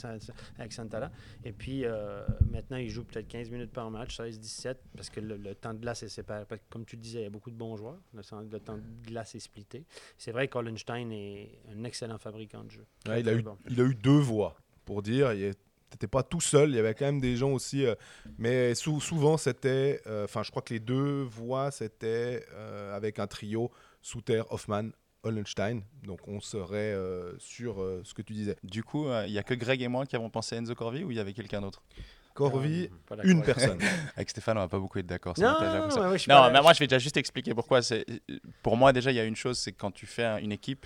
avec Santala. Et puis, euh, maintenant, il joue peut-être 15 minutes par match, 16-17, parce que le, le temps de glace est séparé. Parce que, Comme tu le disais, il y a beaucoup de bons joueurs. Le, temps- le temps de glace est splitté. C'est vrai qu'Hollenstein est un excellent fabricant de jeu. Ouais, il, a eu, bon. il a eu deux voix, pour dire. Il n'était pas tout seul, il y avait quand même des gens aussi. euh, mais sou- souvent, c'était. euh, Enfin, je crois que les deux voix, c'était euh, avec un trio Souter, Hoffman, Hollenstein. Donc, on serait euh, sur euh, ce que tu disais. Du coup, il n'y a que Greg et moi qui avons pensé à Enzo Corvi ou il y avait quelqu'un d'autre? Corvi, une personne. Avec Stéphane, on va pas beaucoup être d'accord. Non, ouais, Non, mais moi je vais déjà juste expliquer pourquoi. C'est pour moi déjà il y a une chose, c'est que quand tu fais un- une équipe,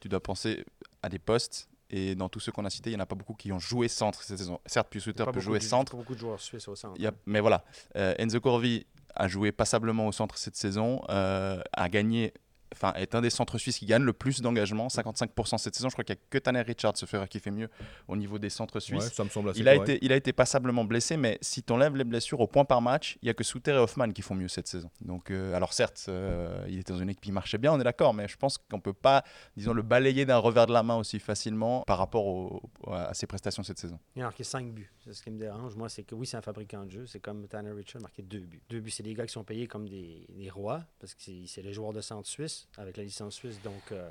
tu dois penser à des postes. Et dans tous ceux qu'on a cités, il n'y en a pas beaucoup qui ont joué centre cette saison. Certes, Pius il y a Suter pas peut jouer centre, pas beaucoup de joueurs suisses au centre. il y a- mais voilà. Euh, Enzo Corvi a joué passablement au centre cette saison, euh, a gagné, enfin est un des centres suisses qui gagne le plus d'engagement, 55% cette saison. Je crois qu'il n'y a que Tanner Richards ce fera qui fait mieux au niveau des centres Ouais, suisses. ça me semble assez Il a, correct. été, il a été passablement blessé, mais si tu enlèves les blessures au point par match, il n'y a que Souter et Hoffman qui font mieux cette saison. Donc, euh, alors certes, euh, il était dans une équipe qui marchait bien, on est d'accord, mais je pense qu'on ne peut pas, disons, le balayer d'un revers de la main aussi facilement par rapport au- à ses prestations cette saison. Il a marqué 5 buts. Ce qui me dérange. Moi, c'est que oui, c'est un fabricant de jeu. C'est comme Tanner Richard, marqué 2 buts. 2 buts, c'est des gars qui sont payés comme des, rois, parce que c'est les joueurs de centre suisse, avec la licence suisse. Donc, euh,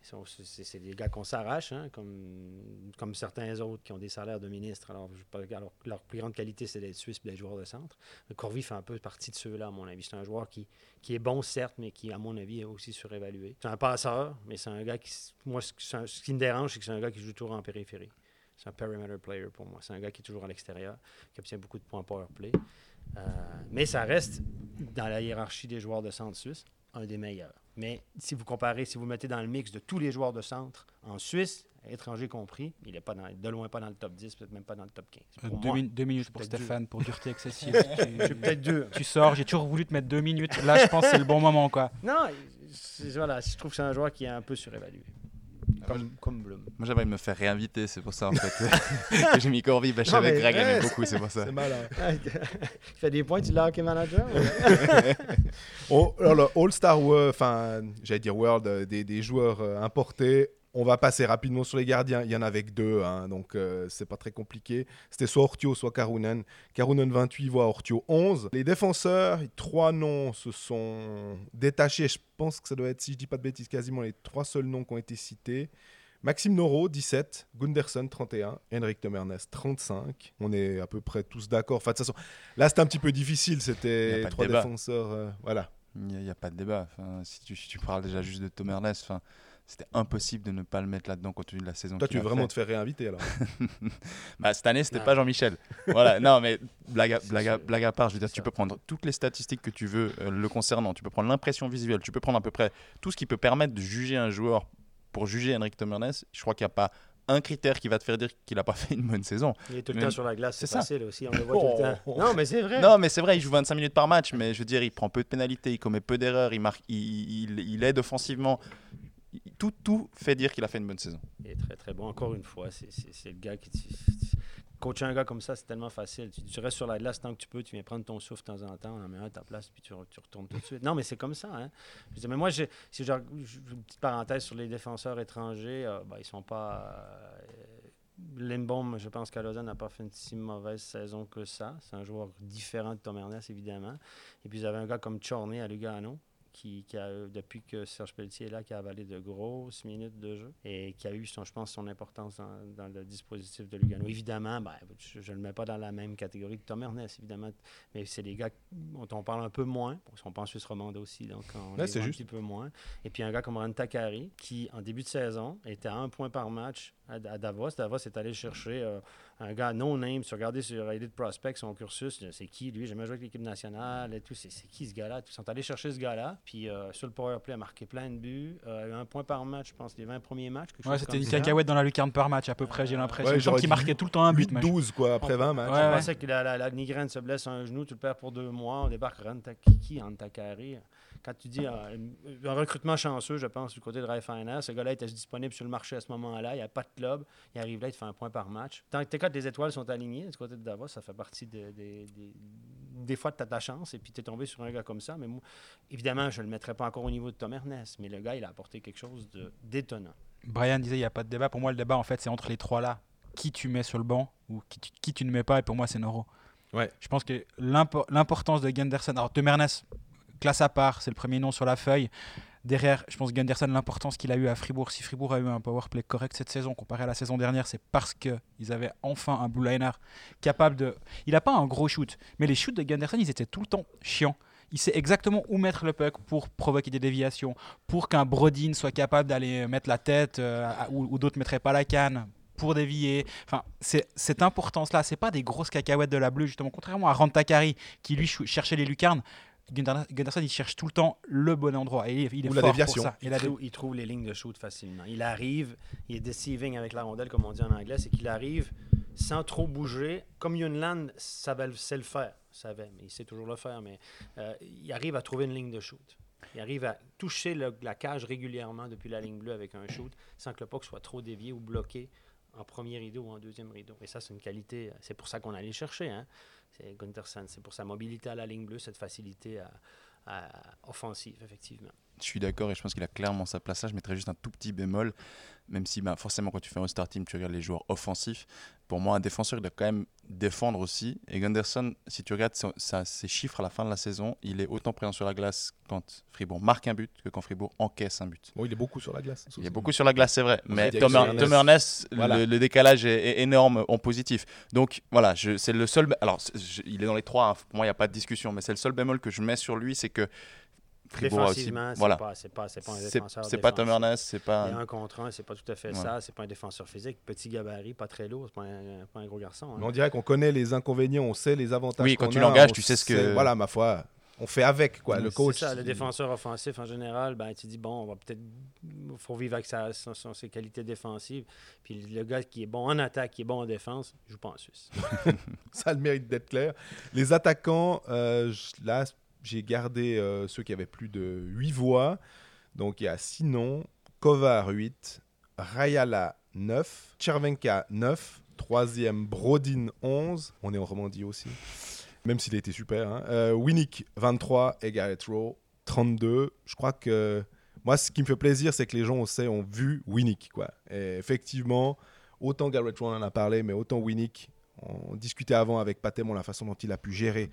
c'est des gars qu'on s'arrache, hein, comme, comme certains autres qui ont des salaires de ministres. Alors, leur plus grande qualité, c'est d'être suisse et d'être joueur de centre. Corvi fait un peu partie de ceux-là, à mon avis. C'est un joueur qui, qui est bon, certes, mais qui, à mon avis, est aussi surévalué. C'est un passeur, mais c'est un gars qui. Moi, ce qui me dérange, c'est que c'est un gars qui joue toujours en périphérie. C'est un perimeter player pour moi. C'est un gars qui est toujours à l'extérieur, qui obtient beaucoup de points power play. Euh, mais ça reste, dans la hiérarchie des joueurs de centre suisse, un des meilleurs. Mais si vous comparez, si vous mettez dans le mix de tous les joueurs de centre en Suisse, étrangers compris, il n'est pas dans, de loin pas dans le top 10, peut-être même pas dans le top 15. euh, Pour deux, moi, min- deux minutes pour deux. Stéphane, pour dureté excessive. tu, peut-être deux. tu sors, j'ai toujours voulu te mettre deux minutes. Là, je pense que c'est le bon moment, quoi. Non, voilà, je trouve que c'est un joueur qui est un peu surévalué. Comme, comme Blum. Moi, j'aimerais me faire réinviter, c'est pour ça en fait que j'ai mis Corvi. Bah, je savais que mais Greg aimait beaucoup, c'est pour ça. C'est malin. il fait des points, tu l'as hockey manager Oh, alors, le All-Star World, enfin, j'allais dire World, euh, des, des joueurs euh, importés. On va passer rapidement sur les gardiens. Il y en avait que deux, hein, donc euh, c'est pas très compliqué. C'était soit Ortio, soit Karunen. Karunen 28 voix, Ortio 11. Les défenseurs, trois noms se sont détachés. Je pense que ça doit être, si je dis pas de bêtises, quasiment les trois seuls noms qui ont été cités. Maxime Noro, 17. Gunderson, 31. Henrik Temernes, 35. On est à peu près tous d'accord. Enfin, de toute façon, là, c'était un petit peu difficile. C'était trois débat. défenseurs. euh, voilà. Il n'y a, pas de débat. Enfin, si, tu, si tu parles déjà juste de Tom Ernest, enfin, c'était impossible de ne pas le mettre là-dedans compte tenu de la saison. Toi, tu veux vraiment fait. te faire réinviter alors Bah, cette année, c'était pas Jean-Michel. voilà, non, mais blague à, C'est blague, à, sûr. blague à part, je veux dire, tu peux prendre toutes les statistiques que tu veux euh, le concernant, tu peux prendre l'impression visuelle, tu peux prendre à peu près tout ce qui peut permettre de juger un joueur pour juger Henrik Tommernes. Je crois qu'il n'y a pas un critère qui va te faire dire qu'il n'a pas fait une bonne saison. Il est tout le Mais- temps sur la glace, c'est c'est ça. facile aussi. On le voit tout le temps. Non, mais c'est vrai. Non, mais c'est vrai, il joue 25 minutes par match, mais je veux dire, il prend peu de pénalités, il commet peu d'erreurs, il, marque, il, il- il aide offensivement. Tout, tout fait dire qu'il a fait une bonne saison. Il est très très bon. Encore une fois, c'est le gars qui. Coacher un gars comme ça, c'est tellement facile. Tu, restes sur la glace tant que tu peux, tu viens prendre ton souffle de temps en temps, on en met un à ta place, puis tu, re- tu retournes tout de suite. Non, mais c'est comme ça. Hein. Je dire, mais moi, j'ai- si je, je- une petite parenthèse sur les défenseurs étrangers, euh, ben, ils sont pas. euh, Lindbaum, je pense qu'à n'a pas fait une si mauvaise saison que ça. C'est un joueur différent de Tom Ernest, évidemment. Et puis, vous avez un gars comme Chorney à Lugano, qui, qui a, depuis que Serge Pelletier est là, qui a avalé de grosses minutes de jeu et qui a eu, son, je pense, son importance dans, dans le dispositif de Lugano. Évidemment, ben, je ne le mets pas dans la même catégorie que Tom Ernest, évidemment, mais c'est des gars dont on parle un peu moins. Pas en Suisse romande aussi, donc on les un petit peu moins. Et puis un gars comme Ran Takari, qui, en début de saison, était à un point par match à, à Davos. Davos est allé chercher euh, un gars no-name. Si vous regardez sur Elite Prospect, son cursus, c'est qui lui J'ai jamais joué avec l'équipe nationale et tout. C'est qui ce gars-là Ils sont allés chercher ce gars-là. Puis euh, sur le powerplay, a marqué plein de buts. Euh, un point par match, je pense, les 20 premiers matchs. quelque Ouais, c'était une cacahuète dans la lucarne par match, à peu près, j'ai l'impression. Ouais, qu'il marquait tout le temps un but. mais je- 8-12 quoi, après 20 matchs. Ouais, ouais. pensais que la, la, la migraine se blesse un genou, tu le perds pour deux mois. On débarque Rantakiki, Antakari. Quand tu dis euh, un recrutement chanceux, je pense, du côté de Ray Finance, ce gars-là était disponible sur le marché à ce moment-là. Il n'y a pas de club. Il arrive là, il te fait un point par match. Tant que quand les étoiles sont alignées du côté de Davos, ça fait partie de- des- des- des fois de ta, ta chance. Et puis tu es tombé sur un gars comme ça. Mais moi, évidemment, je ne le mettrais pas encore au niveau de Tom Ernest. Mais le gars, il a apporté quelque chose d'étonnant. Brian disait il n'y a pas de débat. Pour moi, le débat, en fait, c'est entre les trois là. Qui tu mets sur le banc ou qui tu, qui tu ne mets pas. Et pour moi, c'est Noro. Ouais. Je pense que l'impo- l'importance de Gunderson. Alors, de Mernes, classe à part, c'est le premier nom sur la feuille. Derrière, je pense Gunderson, l'importance qu'il a eu à Fribourg. Si Fribourg a eu un power play correct cette saison comparé à la saison dernière, c'est parce qu'ils avaient enfin un blue liner capable de. Il n'a pas un gros shoot, mais les shoots de Gunderson, ils étaient tout le temps chiants. Il sait exactement où mettre le puck pour provoquer des déviations, pour qu'un Brodin soit capable d'aller mettre la tête euh, où, d'autres ne mettraient pas la canne pour dévier. Enfin, cette importance-là, c'est pas des grosses cacahuètes de la bleue, justement. Contrairement à Rantakari, qui lui cherchait les lucarnes, Gunderson, il cherche tout le temps le bon endroit. Et il est, Ou la fort déviation. pour ça. Il, la trouve, il trouve les lignes de shoot facilement. Il arrive, il est deceiving avec la rondelle, comme on dit en anglais, c'est qu'il arrive sans trop bouger. Comme Yunland savait, sait le faire, savait, mais il sait toujours le faire, mais euh, il arrive à trouver une ligne de shoot. Il arrive à toucher le- la cage régulièrement depuis la ligne bleue avec un shoot sans que le puck soit trop dévié ou bloqué en premier rideau ou en deuxième rideau. Et ça, c'est une qualité. C'est pour ça qu'on allait le chercher. Hein. C'est. C'est pour sa mobilité à la ligne bleue, cette facilité à- offensive, effectivement. Je suis d'accord et je pense qu'il a clairement sa place là. Je mettrais juste un tout petit bémol, même si bah, forcément quand tu fais un star team, tu regardes les joueurs offensifs. Pour moi, un défenseur, il doit quand même défendre aussi. Et Gunderson, si tu regardes son- sa- ses chiffres à la fin de la saison, il est autant présent sur la glace quand Fribourg marque un but que quand Fribourg encaisse un but. Bon, il est beaucoup sur la glace. Il a beaucoup sur la glace, c'est vrai. Mais Tom, Tom Ernest. Voilà. le, le décalage est, est énorme en positif. Donc voilà, c'est le seul. Alors, je- il est dans les trois. hein. Pour moi, il n'y a pas de discussion. Mais c'est le seul bémol que je mets sur lui, c'est que Fribourg. Défensivement, c'est Voilà. pas, c'est pas, c'est pas un C'est défenseur. c'est pas Tom. Ernest, c'est pas. Il y a un contre un, c'est pas tout à fait Ouais. ça. C'est pas un défenseur physique, petit gabarit, pas très lourd, c'est pas un, pas un gros garçon. hein. Mais on dirait qu'on connaît les inconvénients, on sait les avantages. Oui, quand tu l'engages, tu sais ce que- Voilà, ma foi, on fait avec, quoi. Le C'est coach. ça, le défenseur offensif en général, ben, tu dis, bon, on va peut-être. Il faut vivre avec sa, son- son- ses qualités défensives. Puis le gars qui est bon en attaque, qui est bon en défense, il joue pas en Suisse. Ça a le mérite d'être clair. Les attaquants, euh, là, j'ai gardé euh, ceux qui avaient plus de 8 voix. Donc il y a Sinon, Kovar 8, Rayala 9, Chervenka 9, troisième Brodin 11. On est en Romandie aussi, même s'il a été super. Hein. Euh, Winnick 23 et Garrett Rowe 32. Je crois que moi, ce qui me fait plaisir, c'est que les gens on sait, ont vu Winnick. Quoi. Effectivement, autant Garrett Rowe en a parlé, mais autant Winnick, on discutait avant avec Patemon la façon dont il a pu gérer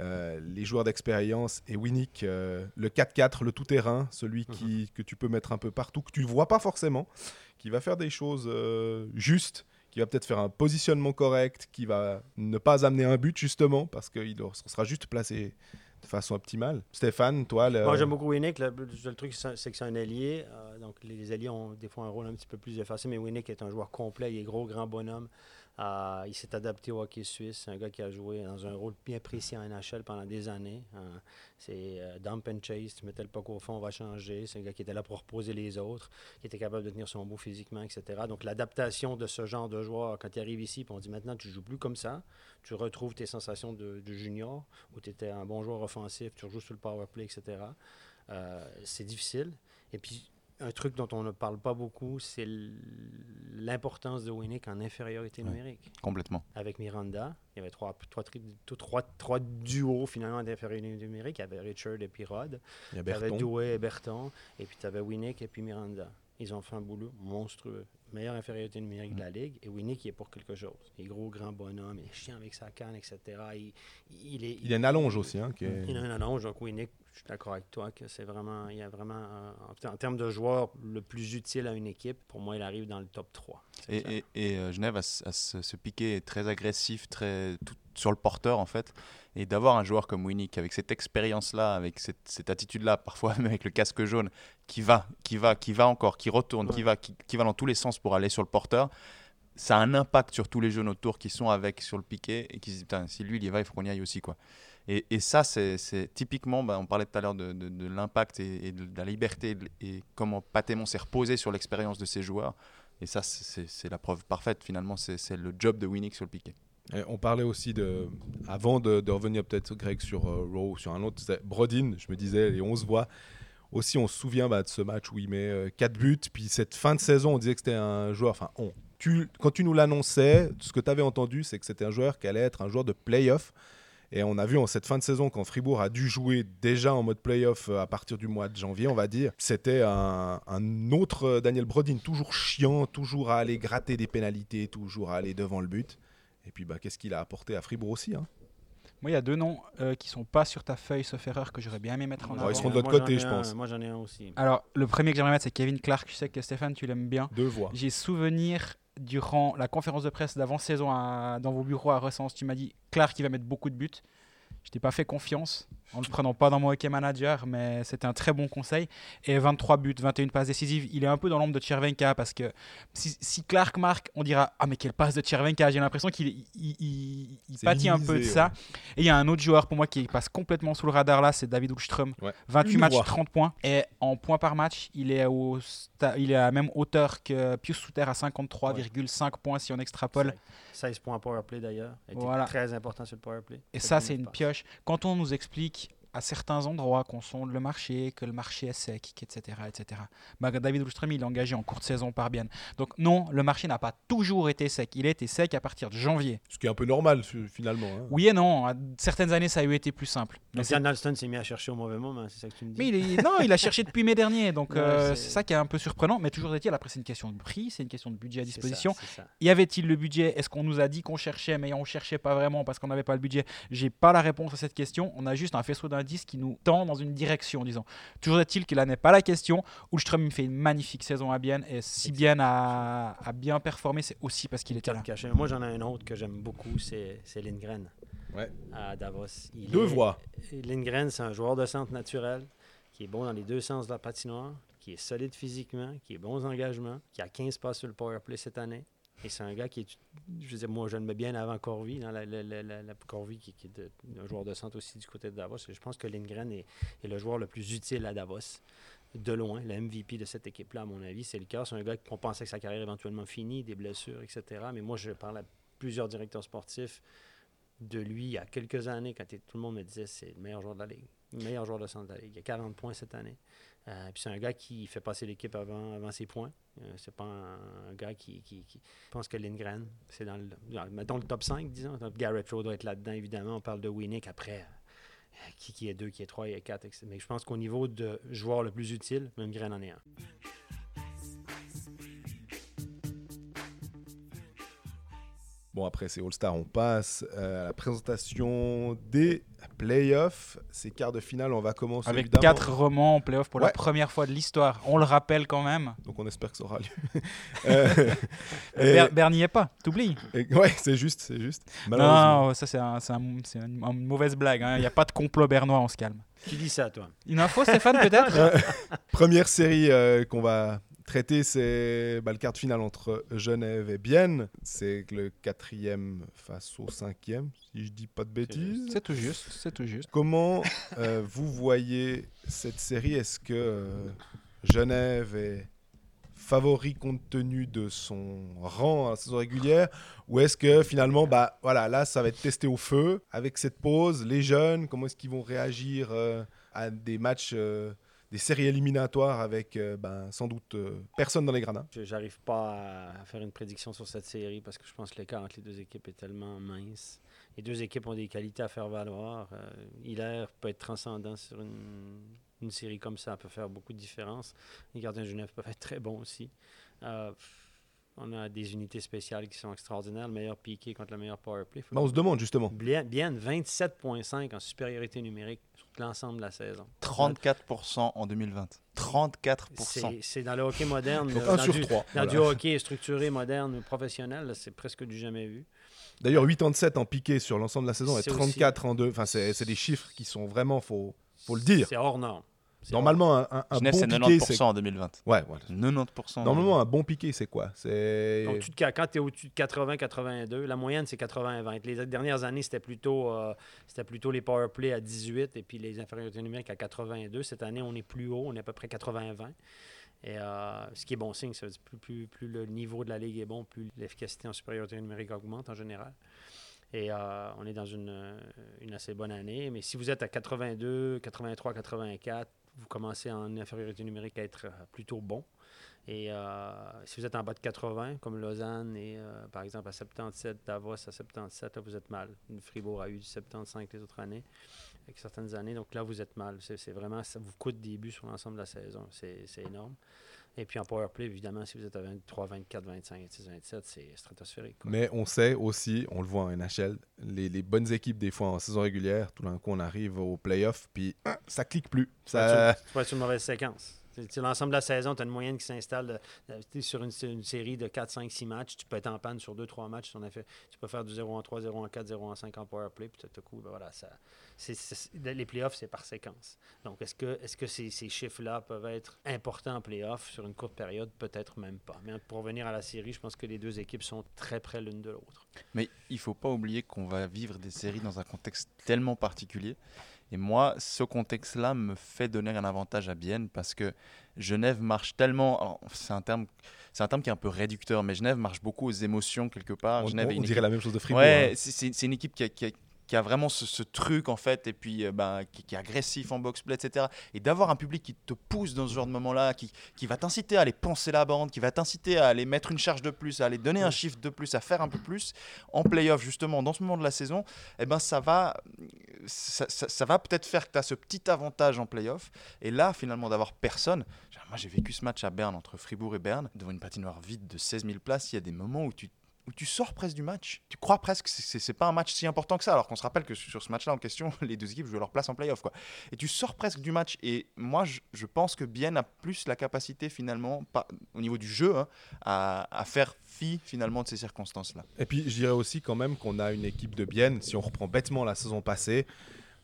euh, les joueurs d'expérience et Winnick, euh, le 4-4, le tout-terrain, celui qui, que tu peux mettre un peu partout, que tu ne vois pas forcément, qui va faire des choses euh, justes, qui va peut-être faire un positionnement correct, qui va ne pas amener un but justement, parce qu'il sera juste placé de façon optimale. Stéphane, toi, le... Moi, j'aime beaucoup Winnick. Le, le truc, c'est que c'est un allié. donc, les, les alliés ont des fois un rôle un petit peu plus effacé. Mais Winnick est un joueur complet. Il est gros, grand bonhomme. Euh, il s'est adapté au hockey suisse. C'est un gars qui a joué dans un rôle bien précis en NHL pendant des années. Euh, c'est euh, dump and chase. Tu mettais le puck au fond, on va changer. C'est un gars qui était là pour reposer les autres, qui était capable de tenir son bout physiquement, etc. Donc, l'adaptation de ce genre de joueur, quand il arrive ici, puis on dit maintenant, tu joues plus comme ça. Tu retrouves tes sensations de, junior, où tu étais un bon joueur offensif, tu rejoues sur le power play, etc. C'est difficile. Et puis, un truc dont on ne parle pas beaucoup, c'est l'importance de Winnick en infériorité numérique. Complètement. Avec Miranda, il y avait trois, trois, trois, trois duos finalement d'infériorité numérique. Il y avait Richard et puis Rod. il y a Tu avais Berton. Douai et Berton. Et puis tu avais Winnick et puis Miranda. Ils ont fait un boulot monstrueux. Meilleure infériorité numérique de la ligue. Et Winnick, il est pour quelque chose. Il est gros, grand bonhomme. Il est chiant avec sa canne, etc. Il, il est, Il a une allonge aussi. Hein, qui est- il a un allonge, donc Winnick, je suis d'accord avec toi que c'est vraiment, il y a vraiment, euh, en, en termes de joueur, le plus utile à une équipe. Pour moi, il arrive dans le top 3. C'est Et, clair. et- et, euh, Genève a, ce- piqué très agressif, très tout sur le porteur en fait. Et d'avoir un joueur comme Winnick avec cette expérience-là, avec cette, cette attitude-là, parfois même avec le casque jaune, qui va, qui va, qui va encore, qui retourne, qui va, qui, qui va dans tous les sens pour aller sur le porteur, ça a un impact sur tous les jeunes autour qui sont avec sur le piqué et qui se disent si lui il y va, il faut qu'on y aille aussi quoi. Et, et ça, c'est typiquement, bah, on parlait tout à l'heure de, l'impact et, et de la liberté et et comment Patémon s'est reposé sur l'expérience de ses joueurs. Et ça, c'est- la preuve parfaite. Finalement, c'est le job de Winnick sur le piqué. Et on parlait aussi de. Avant de, revenir peut-être, Greg, sur euh, ou sur un autre, Brodin, je me disais, les 11 voix. Aussi, on se souvient bah, de ce match où il met 4 buts. Puis cette fin de saison, on disait que c'était un joueur. Enfin, on. Quand tu nous l'annonçais, ce que tu avais entendu, c'est que c'était un joueur qui allait être un joueur de playoff. Et on a vu en cette fin de saison, quand Fribourg a dû jouer déjà en mode playoff euh, à partir du mois de janvier, on va dire, c'était un, autre euh, Daniel Brodin, toujours chiant, toujours à aller gratter des pénalités, toujours à aller devant le but. Et puis, bah, qu'est-ce qu'il a apporté à Fribourg aussi hein? Moi, il y a deux noms euh, qui sont pas sur ta feuille, sauf erreur, que j'aurais bien aimé mettre en Ouais, avant. ils seront de l'autre côté, je un- pense. Moi, j'en ai un aussi. Alors, le premier que j'aimerais mettre, c'est Kevin Clark. Je sais que Stéphane, tu l'aimes bien. Deux voix. J'ai souvenir durant la conférence de presse d'avant-saison dans vos bureaux à Recense, tu m'as dit Clark il va mettre beaucoup de buts. Je t'ai pas fait confiance en le prenant pas dans mon hockey manager, mais c'était un très bon conseil. Et 23 buts, 21 passes décisives. Il est un peu dans l'ombre de Chervenka parce que si, si Clark marque, on dira Ah, mais quelle passe de Chervenka J'ai l'impression qu'il il, il- il C'est pâtit un peu de ça. Et il y a un autre joueur pour moi qui passe complètement sous le radar là, c'est David Ulström. Ouais. 28 Une matchs, voix. 30 points. Et en points par match, il est, au sta- il est à la même hauteur que Pius Souter à 53,5 points si on extrapole. 16 points powerplay d'ailleurs. Voilà. Très important sur le powerplay. Et ça, 19 c'est une pioche. Quand on nous explique à certains endroits qu'on sonde le marché, que le marché est sec, etc. etc. Bah, David Ulström, il est engagé en courte saison par Bienne. Donc non, le marché n'a pas toujours été sec. Il a été sec à partir de janvier. Ce qui est un peu normal fi- finalement. hein. Oui et non. À certaines années, ça a eu été plus simple. Mais Donc, c'est- Jan Alston s'est mis à chercher au mauvais moment, c'est ça que tu me dis Mais il est- non, il a cherché depuis mai dernier, donc Ouais, euh, c'est- ça qui est un peu surprenant. Mais toujours est-il, après c'est une question de prix, c'est une question de budget à disposition. ça. Y avait-il le budget? Est-ce qu'on nous a dit qu'on cherchait, mais on cherchait pas vraiment parce qu'on n'avait pas le budget? J'ai pas la réponse à cette question. On a juste un faisceau d'indices qui nous tend dans une direction, disons. Toujours est-il que là n'est pas la question. Ulström il fait une magnifique saison à Bienne et si Bienne a, a bien performé, c'est aussi parce qu'il était là. Caché. Moi, j'en ai un autre que j'aime beaucoup, c'est c'est Lindgren Ouais. à Davos. Il Deux est- voix. Lindgren, c'est un joueur de centre naturel qui est bon dans les deux sens de la patinoire, qui est solide physiquement, qui est bon aux engagements, qui a 15 passes sur le powerplay cette année. Et c'est un gars qui est, je veux moi, je le mets bien avant Corvi, dans la, Corvi qui, est un joueur de centre aussi du côté de Davos. Et je pense que Lindgren est, est le joueur le plus utile à Davos. De loin, le MVP de cette équipe-là, à mon avis, c'est le cas. C'est un gars qu'on pensait que sa carrière éventuellement finie, des blessures, etc. Mais moi, je parle à plusieurs directeurs sportifs de lui il y a quelques années, quand tout le monde me disait c'est le meilleur joueur de la Ligue, le meilleur joueur de centre de la Ligue. Il a 40 points cette année. Euh, puis c'est un gars qui fait passer l'équipe avant, avant ses points. Euh, c'est pas un, gars qui, qui, pense que Lindgren, c'est dans le, dans- le top 5, disons. Garrett Rowe doit être là-dedans, évidemment. On parle de Winnick après. euh, Qui, qui est 2, qui est 3, qui est 4. Mais je pense qu'au niveau de joueur le plus utile, Lindgren en est un. Bon, après ces All-Stars, on passe euh, à la présentation des playoffs, ces quarts de finale, on va commencer Avec évidemment. quatre romans en playoff pour Ouais. la première fois de l'histoire. On le rappelle quand même. Donc on espère que ça aura lieu. Euh, et- Ber- est pas, t'oublies. et- ouais, c'est juste, c'est juste. Non, non, ça c'est un- c'est un- c'est une, une mauvaise blague. hein. Il n'y a pas de complot bernois, on se calme. Tu dis ça, toi. Une info, Stéphane, peut-être Première série euh, qu'on va traiter, c'est bah, le quart de finale entre Genève et Bienne. C'est le quatrième face au cinquième, si je dis pas de bêtises. C'est tout juste, c'est tout juste. Comment euh, vous voyez cette série? Est-ce que euh, Genève est favori compte tenu de son rang à la saison régulière? Ou est-ce que finalement bah voilà là ça va être testé au feu avec cette pause? Les jeunes comment est-ce qu'ils vont réagir euh, à des matchs des séries éliminatoires avec euh, ben, sans doute euh, personne dans les gradins Je n'arrive pas à- faire une prédiction sur cette série parce que je pense que l'écart entre les deux équipes est tellement mince. Les deux équipes ont des qualités à faire valoir. Euh, Hilaire peut être transcendant sur une, une série comme ça, peut faire beaucoup de différence. Les gardiens de Genève peuvent être très bons aussi. Euh, on a des unités spéciales qui sont extraordinaires. Le meilleur piqué contre le meilleur power play. Ben, on se demande justement Bien, bien 27,5 en supériorité numérique l'ensemble de la saison. 34% en 2020. 34%. C'est- dans le hockey moderne. Donc dans sur du- trois, Dans voilà. du hockey structuré, moderne, professionnel, c'est presque du jamais vu. d'ailleurs 8 ans de 7 en piqué sur l'ensemble de la saison et C'est 34 en 2 enfin c'est c'est des chiffres qui sont vraiment faut faut le dire C'est hors norme. Normalement un, un- un Genève, bon c'est piqué 90% c'est en 2020. ouais voilà 90%. Normalement, un bon piqué, c'est quoi? C'est. Donc, tu te ca- quand tu es au-dessus de 80-82, la moyenne, c'est 80-20. Les dernières années, c'était plutôt, euh, c'était plutôt les power play à 18 et puis les infériorités numériques à 82. Cette année, on est plus haut, on est à peu près 80-20. Et euh, ce qui est bon signe, ça veut dire plus, plus, plus le niveau de la ligue est bon, plus l'efficacité en supériorité numérique augmente en général. Et euh, on est dans une, une assez bonne année. Mais si vous êtes à 82, 83, 84, vous commencez en infériorité numérique à être euh, plutôt bon. Et euh, si vous êtes en bas de 80, comme Lausanne et euh, par exemple à 77, Davos à 77, là, vous êtes mal. Fribourg a eu du 75 les autres années, avec certaines années. Donc là, vous êtes mal. C'est vraiment, ça vous coûte des buts sur l'ensemble de la saison. C'est énorme. Et puis en power play, évidemment, si vous êtes à 23, 24, 25, 26, 27, c'est stratosphérique. quoi. Mais on sait aussi, on le voit en NHL, les, les bonnes équipes, des fois en saison régulière, tout d'un coup, on arrive au playoff, puis ah, ça clique plus. Ça... Tu être une mauvaise séquence. L'ensemble de la saison, tu as une moyenne qui s'installe sur une, série de 4, 5, 6 matchs. Tu peux être en panne sur 2, 3 matchs. Fait- tu peux faire du 0 en 3, 0 en 4, 0 en 5 en power play. Puis ben les playoffs, c'est par séquence. Donc, est-ce que, que ces, ces chiffres-là peuvent être importants en playoffs sur une courte période? Peut-être même pas. Mais pour revenir à la série, je pense que les deux équipes sont très près l'une de l'autre. Mais il faut pas oublier qu'on va vivre des séries dans un contexte tellement particulier. Et moi, ce contexte-là me fait donner un avantage à Bienne parce que Genève marche tellement. C'est un terme, c'est un terme qui est un peu réducteur, mais Genève marche beaucoup aux émotions quelque part. on, Genève on- est on une dirait équipe- la même chose de Fribourg. Ouais, hein. c'est- une équipe qui a, qui a- qui a vraiment ce, ce truc en fait, et puis euh, ben, qui, qui est agressif en box-play, etc. Et d'avoir un public qui te pousse dans ce genre de moment-là, qui, qui va t'inciter à aller penser la bande, qui va t'inciter à aller mettre une charge de plus, à aller donner un chiffre de plus, à faire un peu plus en playoff justement dans ce moment de la saison, eh ben ça va, ça, ça- ça va peut-être faire que tu as ce petit avantage en playoff. Et là, finalement, d'avoir personne. Moi, j'ai vécu ce match à Berne entre Fribourg et Berne devant une patinoire vide de 16 000 places. Il y a des moments où tu où tu sors presque du match. Tu crois presque que c'est- pas un match si important que ça, alors qu'on se rappelle que sur ce match-là en question, les deux équipes jouent leur place en playoff. Quoi. Et tu sors presque du match. Et moi, je, pense que Bienne a plus la capacité finalement, au niveau du jeu, hein, à, à faire fi finalement de ces circonstances-là. Et puis, je dirais aussi quand même qu'on a une équipe de Bienne, si on reprend bêtement la saison passée,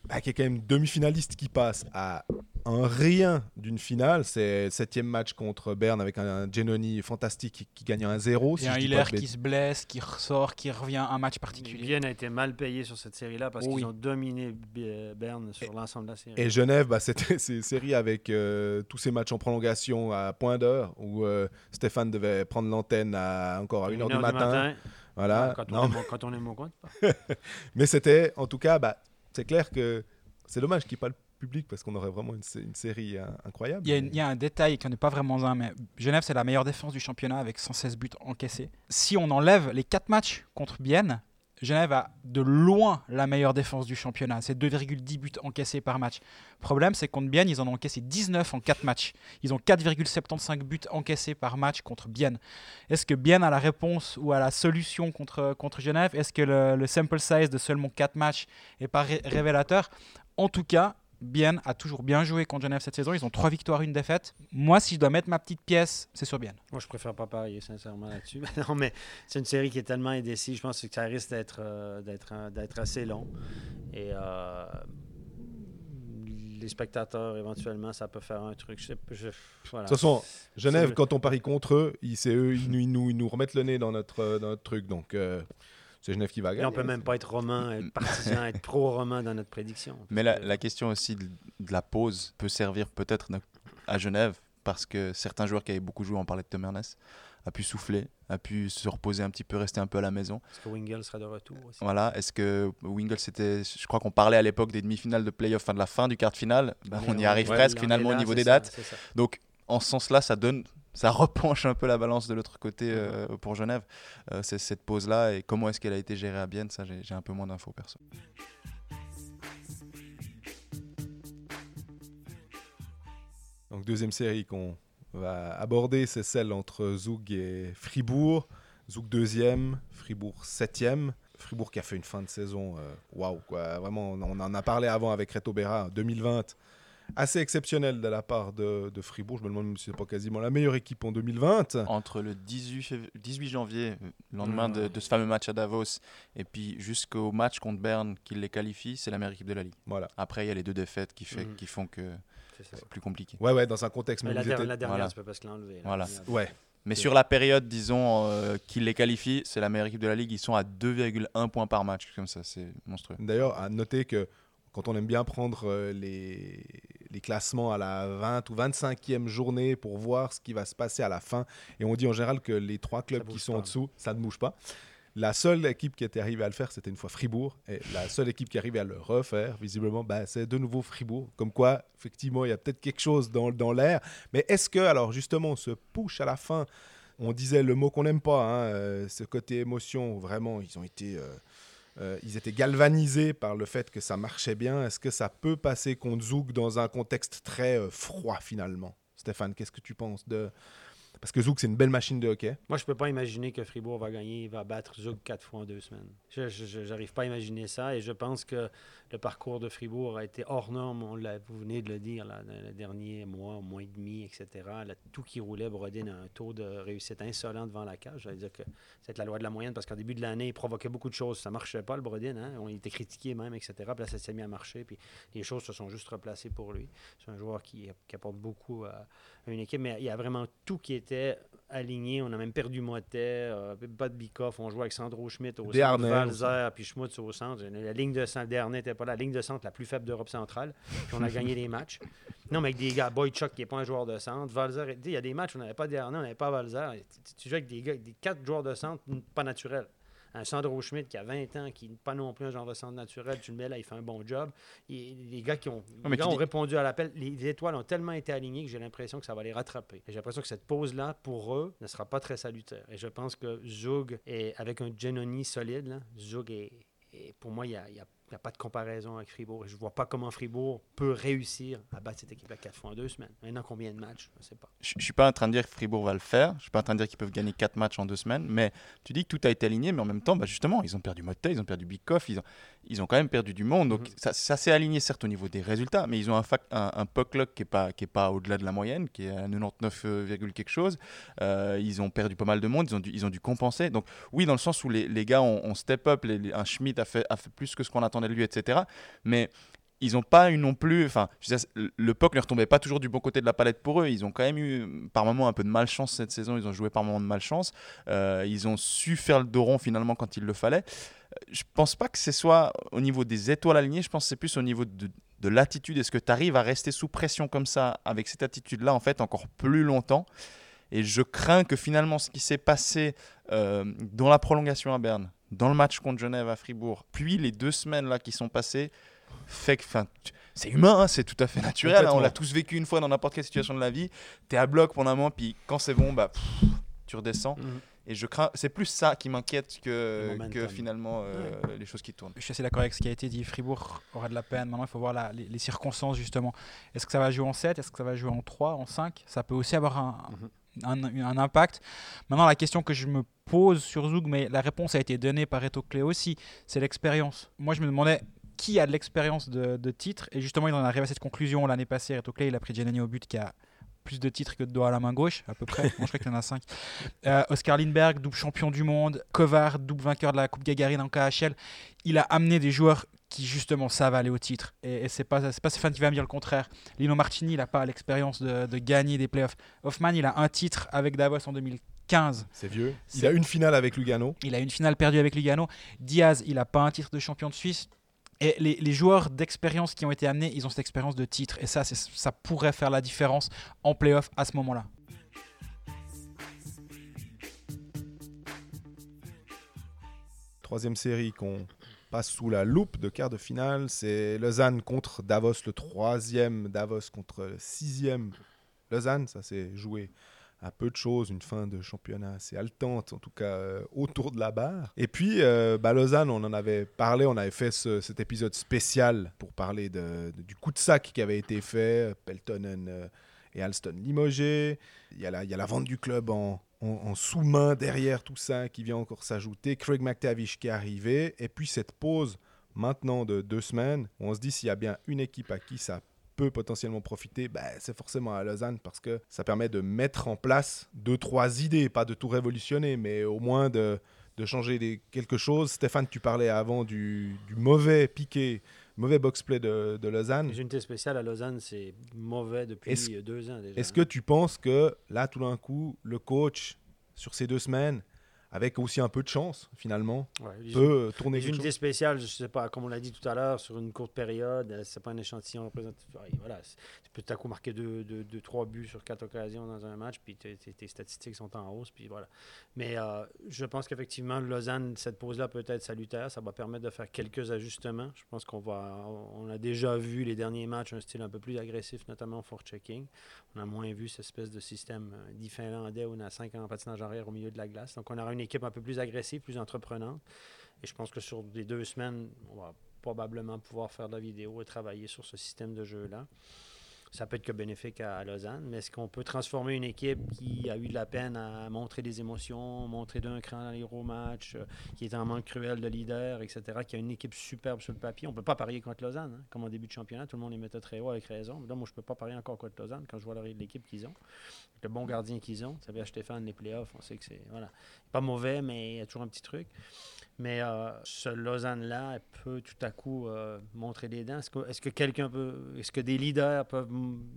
bah, qui est quand même demi-finaliste qui passe à un rien d'une finale. C'est le septième match contre Berne avec un, un Genoni fantastique qui, qui gagne un 0. Et un Hiller qui se blesse, qui ressort, qui revient un match particulier. Bienne a été mal payé sur cette série-là parce Oui. qu'ils ont dominé Berne sur l'ensemble de la série. Et Genève, bah, c'était ces séries avec euh, tous ces matchs en prolongation à point d'heure où euh, Stéphane devait prendre l'antenne à encore à 1h du matin. Voilà. Quand, on Non, est mon- quand on est mon compte. mais c'était, en tout cas, bah, c'est clair que c'est dommage qu'il n'y ait pas le public parce qu'on aurait vraiment une, sé- une série hein, incroyable. Il y, a une- il y a un détail qui n'est pas vraiment un, mais Genève, c'est la meilleure défense du championnat avec 116 buts encaissés. Si on enlève les 4 matchs contre Bienne, Genève a de loin la meilleure défense du championnat. C'est 2,10 buts encaissés par match. Problème, c'est contre Bienne, ils en ont encaissé 19 en 4 matchs. Ils ont 4,75 buts encaissés par match contre Bienne. Est-ce que Bienne a la réponse ou a la solution contre, contre Genève? Est-ce que le, le sample size de seulement 4 matchs est pas ré- révélateur? En tout cas, Bienne a toujours bien joué contre Genève cette saison. Ils ont 3 victoires, une défaite. Moi, si je dois mettre ma petite pièce, c'est sur Bienne. Moi, je préfère pas parier, sincèrement, là-dessus. non, mais c'est une série qui est tellement indécise. Je pense que ça risque d'être euh, d'être euh, d'être assez long. Et euh, les spectateurs, éventuellement, ça peut faire un truc. Je je- voilà. De toute façon, Genève, quand on parie contre eux, ils, c'est eux, ils nous, ils nous- ils nous remettent le nez dans notre, euh, dans notre truc. Donc, euh, c'est Genève qui va Et gagner. on peut même pas être roman, être partisan, être pro-roman dans notre prédiction. Mais la, Parce que- la question aussi de, de la pause peut servir peut-être à Genève parce que certains joueurs qui avaient beaucoup joué, on parlait de Tom Ernest, a pu souffler, a pu se reposer un petit peu, rester un peu à la maison. Parce que Wingle sera de retour aussi. Voilà, est-ce que Wingle c'était je crois qu'on parlait à l'époque des demi-finales de playoff, enfin de la fin du quart de finale, Ben, on y arrive ouais, presque finalement là, au niveau des ça, dates. c'est ça. Donc en ce sens-là, ça donne ça repenche un peu la balance de l'autre côté euh, pour Genève. Euh, c'est cette pause-là et comment est-ce qu'elle a été gérée à Bienne, ça j'ai un peu moins d'infos perso. Donc, deuxième série qu'on va aborder, c'est celle entre Zoug et Fribourg. Zoug deuxième, Fribourg septième. Fribourg qui a fait une fin de saison, euh, waouh, quoi. Vraiment, on on en a parlé avant avec Reto Berra, 2020. Assez exceptionnel de la part de, de Fribourg. Je me demande si c'est pas quasiment la meilleure équipe en 2020. Entre le 18, fév- 18 janvier, le lendemain de, de ce fameux match à Davos, et puis jusqu'au match contre Berne qui les qualifie, c'est la meilleure équipe de la Ligue. Voilà. Après, il y a les deux défaites qui, fait, qui font que C'est c'est plus compliqué. Ouais, ouais, dans un contexte. Mais même la, der- étaient- la dernière, Voilà. peux pas se l'enlever. la Voilà. dernière. Ouais. Mais C'est- sur la période, disons, euh, qui les qualifie, c'est la meilleure équipe de la Ligue. Ils sont à 2,1 points par match, comme ça, c'est monstrueux. D'ailleurs, à noter que quand on aime bien prendre euh, les, les classements à la 20 ou 25e journée pour voir ce qui va se passer à la fin, et on dit en général que les trois clubs qui sont pas. en dessous, ça ne bouge pas. La seule équipe qui était arrivée à le faire, c'était une fois Fribourg. Et la seule équipe qui arrivait à le refaire, visiblement, bah, c'est de nouveau Fribourg. Comme quoi, effectivement, il y a peut-être quelque chose dans, dans l'air. Mais est-ce que, alors justement, on se push à la fin On disait le mot qu'on n'aime pas, hein, euh, ce côté émotion. Vraiment, ils ont été... euh, euh, ils étaient galvanisés par le fait que ça marchait bien. Est-ce que ça peut passer contre Zouk dans un contexte très euh, froid finalement? Stéphane, qu'est-ce que tu penses de... Parce que Zouk, c'est une belle machine de hockey. Moi, je peux pas imaginer que Fribourg va gagner, va battre Zug quatre fois en deux semaines. Je n'arrive pas à imaginer ça et je pense que le parcours de Fribourg a été hors norme. Vous venez de le dire, là, dans les derniers mois, mois et demi, etc. Tout qui roulait, Brodin a un taux de réussite insolent devant la cage. J'allais dire que c'est la loi de la moyenne parce qu'en début de l'année, il provoquait beaucoup de choses. Ça marchait pas, le Brodin. Hein? On était critiqué même, etc. Puis là, ça s'est mis à marcher. Puis les choses se sont juste replacées pour lui. C'est un joueur qui, qui apporte beaucoup à une équipe, mais il y a vraiment tout qui était aligné. On a même perdu Motet, euh, pas de Bikoff. On jouait avec Sandro Schmidt au centre, Valzer, puis Schmutz au centre. La ligne de centre, Desharnais n'était pas là. La ligne de centre la plus faible d'Europe centrale. Puis on a gagné les matchs. Non, mais avec des gars, Boychuk qui n'est pas un joueur de centre, Valzer, il y a des matchs où on n'avait pas Desharnais, on n'avait pas Valzer. Tu, tu joues avec des gars, des quatre joueurs de centre pas naturels. Un Sandro Schmidt qui a 20 ans, qui n'est pas non plus un genre de centre naturel, tu le mets là, il fait un bon job. Et les gars qui ont, les gars ont répondu à l'appel. Les étoiles ont tellement été alignées que j'ai l'impression que ça va les rattraper. Et J'ai l'impression que cette pause-là, pour eux, ne sera pas très salutaire. Et je pense que Zug, est, avec un Genoni solide, là, Zug est, est- pour moi, il n'y a, il y a- il y a pas de comparaison avec Fribourg. Et je ne vois pas comment Fribourg peut réussir à battre cette équipe à 4 fois en deux semaines. Maintenant, combien de matchs? Je ne sais pas. Je je suis pas en train de dire que Fribourg va le faire. Je suis pas en train de dire qu'ils peuvent gagner 4 matchs en 2 semaines. Mais tu dis que tout a été aligné. Mais en même temps, bah, justement, ils ont perdu Motet, ils ont perdu Bikoff, ils ont, ils ont quand même perdu du monde. Donc Mhm. ça, ça s'est aligné certes au niveau des résultats. Mais ils ont un, fac- un, un puck luck qui n'est pas, qui est pas au-delà de la moyenne, qui est à 99, euh, quelque chose. Euh, ils ont perdu pas mal de monde. Ils ont dû, ils ont dû compenser. Donc oui, dans le sens où les, les gars ont, ont step up. les- les- un Schmidt a fait, a fait plus que ce qu'on attendait de lui, etc. Mais ils n'ont pas eu non plus. Enfin, le- puck ne retombait pas toujours du bon côté de la palette pour eux. Ils ont quand même eu par moments un peu de malchance cette saison. Ils ont joué par moments de malchance. Euh, ils ont su faire le dos rond finalement quand il le fallait. Euh, Je pense pas que ce soit au niveau des étoiles alignées. Je pense que c'est plus au niveau de, de l'attitude. Est-ce que tu arrives à rester sous pression comme ça, avec cette attitude-là, en fait, encore plus longtemps? Et je crains que finalement, ce qui s'est passé euh, dans la prolongation à Berne, dans le match contre Genève à Fribourg, puis les deux semaines là qui sont passées, fait que, c'est humain, hein, c'est tout à fait naturel. hein, on l'a tous vécu une fois dans n'importe quelle situation de la vie. Tu es à bloc pendant un moment, puis quand c'est bon, bah, pff, tu redescends. Et je crains, c'est plus ça qui m'inquiète que, finalement euh, les choses qui tournent. Je suis assez d'accord avec ce qui a été dit. Fribourg aura de la peine. Maintenant, il faut voir la- les, les circonstances, justement. Est-ce que ça va jouer en 7 Est-ce que ça va jouer en 3 En 5 Ça peut aussi avoir un, Mhm. Un, impact. Maintenant, la question que je me pose sur Zoug, mais la réponse a été donnée par Eto Clé aussi, c'est l'expérience. Moi, je me demandais qui a de l'expérience de, de titre. Et justement, il en arrive à cette conclusion l'année passée. Eto Clé, il a pris Giannini au but qui a plus de titres que de doigts à la main gauche, à peu près. Je crois qu'il y en a 5. Oscar Lindbergh, double champion du monde. Kovar, double vainqueur de la Coupe Gagarine en KHL. Il a amené des joueurs qui, justement, savent aller au titre. Et, et c'est pas, c'est pas Stéphane qui va me dire le contraire. Lino Martini, il n'a pas l'expérience de, de gagner des playoffs. Hoffman, il a un titre avec Davos en 2015. C'est vieux. Il a une finale avec Lugano. Il a une finale perdue avec Lugano. Diaz, il n'a pas un titre de champion de Suisse. Et les, joueurs d'expérience qui ont été amenés, ils ont cette expérience de titre. Et ça, ça pourrait faire la différence en playoff à ce moment-là. Troisième série qu'on passe sous la loupe de quart de finale, c'est Lausanne contre Davos, le troisième Davos contre le sixième Lausanne. Ça s'est joué à peu de choses, une fin de championnat assez haletante, en tout cas euh, autour de la barre. Et puis, euh, bah, on en avait parlé, on avait fait ce- cet épisode spécial pour parler de- du coup de sac qui avait été fait, Peltonen euh, et Alston limogé. Il y, a la, vente du club en, en- sous-main derrière tout ça qui vient encore s'ajouter. Craig McTavish qui est arrivé. Et puis cette pause maintenant de deux semaines, on se dit s'il y a bien une équipe à qui ça peut potentiellement profiter, bah, c'est forcément à Lausanne parce que ça permet de mettre en place deux, trois idées, pas de tout révolutionner, mais au moins de, de changer des- quelque chose. Stéphane, tu parlais avant du, du mauvais piqué, mauvais box-play de, de Lausanne. Les unités spéciales à Lausanne, c'est mauvais depuis deux ans déjà. Est-ce que tu penses que là, tout d'un coup, le coach, sur ces deux semaines, avec aussi un peu de chance, finalement, Ouais, peut tourner Les quelque unités chose spéciales, je sais pas, comme on l'a dit tout à l'heure, sur une courte période, euh, c'est pas un échantillon représentatif. Voilà, tu peux tout à coup marquer 2 deux, deux, trois buts sur quatre occasions dans un match, puis tes- statistiques sont en hausse, puis voilà. Mais euh, je pense qu'effectivement, Lausanne, cette pause-là peut être salutaire. Ça va permettre de faire quelques ajustements. Je pense qu'on va, on a déjà vu les derniers matchs un style un peu plus agressif, notamment en checking On a moins vu cette espèce de système euh, dit finlandais où on a 5 en patinage arrière au milieu de la glace. Donc on aura une équipe un peu plus agressive, plus entreprenante. Et je pense que sur les deux semaines, on va probablement pouvoir faire de la vidéo et travailler sur ce système de jeu-là. Ça peut être que bénéfique à, Lausanne, mais est-ce qu'on peut transformer une équipe qui a eu de la peine à montrer des émotions, montrer d'un cran dans les gros matchs, euh, qui est en manque cruel de leader, etc., qui a une équipe superbe sur le papier? On ne peut pas parier contre Lausanne. hein. Comme en début de championnat, tout le monde les mettait très haut avec raison. Là, moi, je ne peux pas parier encore contre Lausanne quand je vois l'équipe qu'ils ont. Le bon gardien qu'ils ont. Savais, à Stéphane, les playoffs, on sait que c'est. Voilà. Pas mauvais, mais il y a toujours un petit truc. Mais euh, ce Lausanne-là peut tout à coup euh, montrer des dents. Est-ce que, quelqu'un peut. Est-ce que des leaders peuvent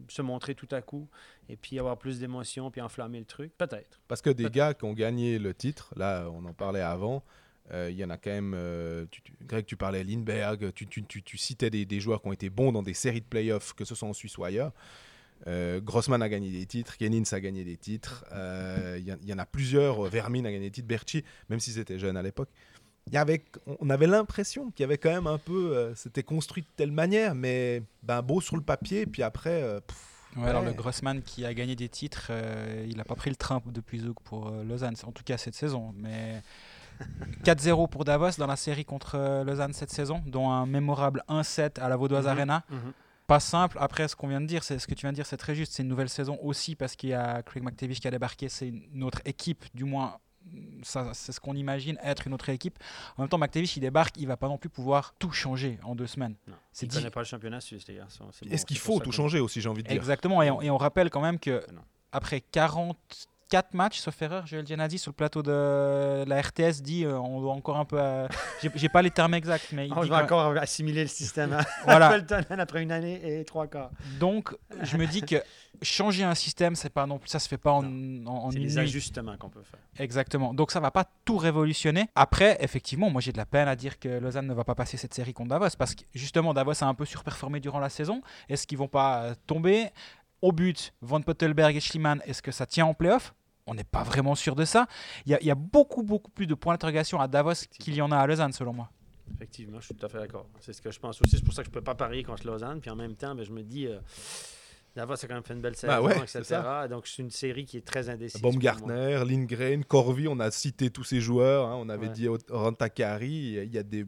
se montrer tout à coup et puis avoir plus d'émotion puis enflammer le truc? Peut-être. Parce que des gars qui ont gagné le titre, là, on en parlait avant, euh, il y en a quand même. tu- tu- Greg, tu parlais Lindbergh, tu, citais des, des joueurs qui ont été bons dans des séries de playoffs, que ce soit en Suisse ou ailleurs. Euh, Grossman a gagné des titres, Kenins a gagné des titres, euh, il y, en- il y en a plusieurs, Vermin a gagné des titres, Berchi, même si c'était jeune à l'époque. Il y avait, on avait l'impression qu'il y avait quand même un peu, euh, c'était construit de telle manière, mais ben, beau sur le papier, puis après, euh, pff, Ouais, alors le Grossman qui a gagné des titres, euh, il n'a pas pris le train depuis Zouk pour euh, Lausanne, en tout cas cette saison. Mais 4-0 pour Davos dans la série contre euh, Lausanne cette saison, dont un mémorable 1-7 à la Vaudoise Mhm. Arena. Pas simple. Après, ce qu'on vient de dire, c'est ce que tu viens de dire, c'est très juste. C'est une nouvelle saison aussi parce qu'il y a Craig McTavish qui a débarqué. C'est une autre équipe, du moins. Ça, c'est ce qu'on imagine être une autre équipe. En même temps, McTavish, il débarque, il va pas non plus pouvoir tout changer en deux semaines. Non. C'est Il ne dit- connaît pas le championnat suisse, les. C'est bon, est-ce qu'il faut tout changer aussi, j'ai envie de dire? Exactement, et on, et on rappelle quand même que Non. après 44 matchs, sauf erreur, Joël Gianazzi sur le plateau de la RTS dit euh, on doit encore un peu. euh, J'ai pas les termes exacts, mais il On dit va encore assimiler le système à Voilà. Après une année et trois quarts. Donc, je me dis que changer un système, c'est pas non plus, ça se fait pas en, en, en C'est des ajustements qu'on peut faire. Exactement. Donc ça va pas tout révolutionner. Après, effectivement, moi j'ai de la peine à dire que Lausanne ne va pas passer cette série contre Davos parce que justement Davos a un peu surperformé durant la saison. Est-ce qu'ils vont pas tomber? Au but Van Pottelberg et Schliemann Est-ce que ça tient en playoff? On n'est pas vraiment sûr de ça. Il y, a- il y a beaucoup beaucoup plus de points d'interrogation à Davos qu'il y en a à Lausanne selon moi. Effectivement, je suis tout à fait d'accord. C'est ce que je pense aussi. C'est pour ça que je ne peux pas parier contre Lausanne. Puis en même temps, ben, je me dis, euh, Davos a quand même fait une belle saison, Bah ouais, etc. c'est ça. Donc, c'est une série qui est très indécise. Baumgartner, Lindgren, Corvi, on a cité tous ces joueurs. hein. On avait Ouais. dit Rantakari. Il y a des.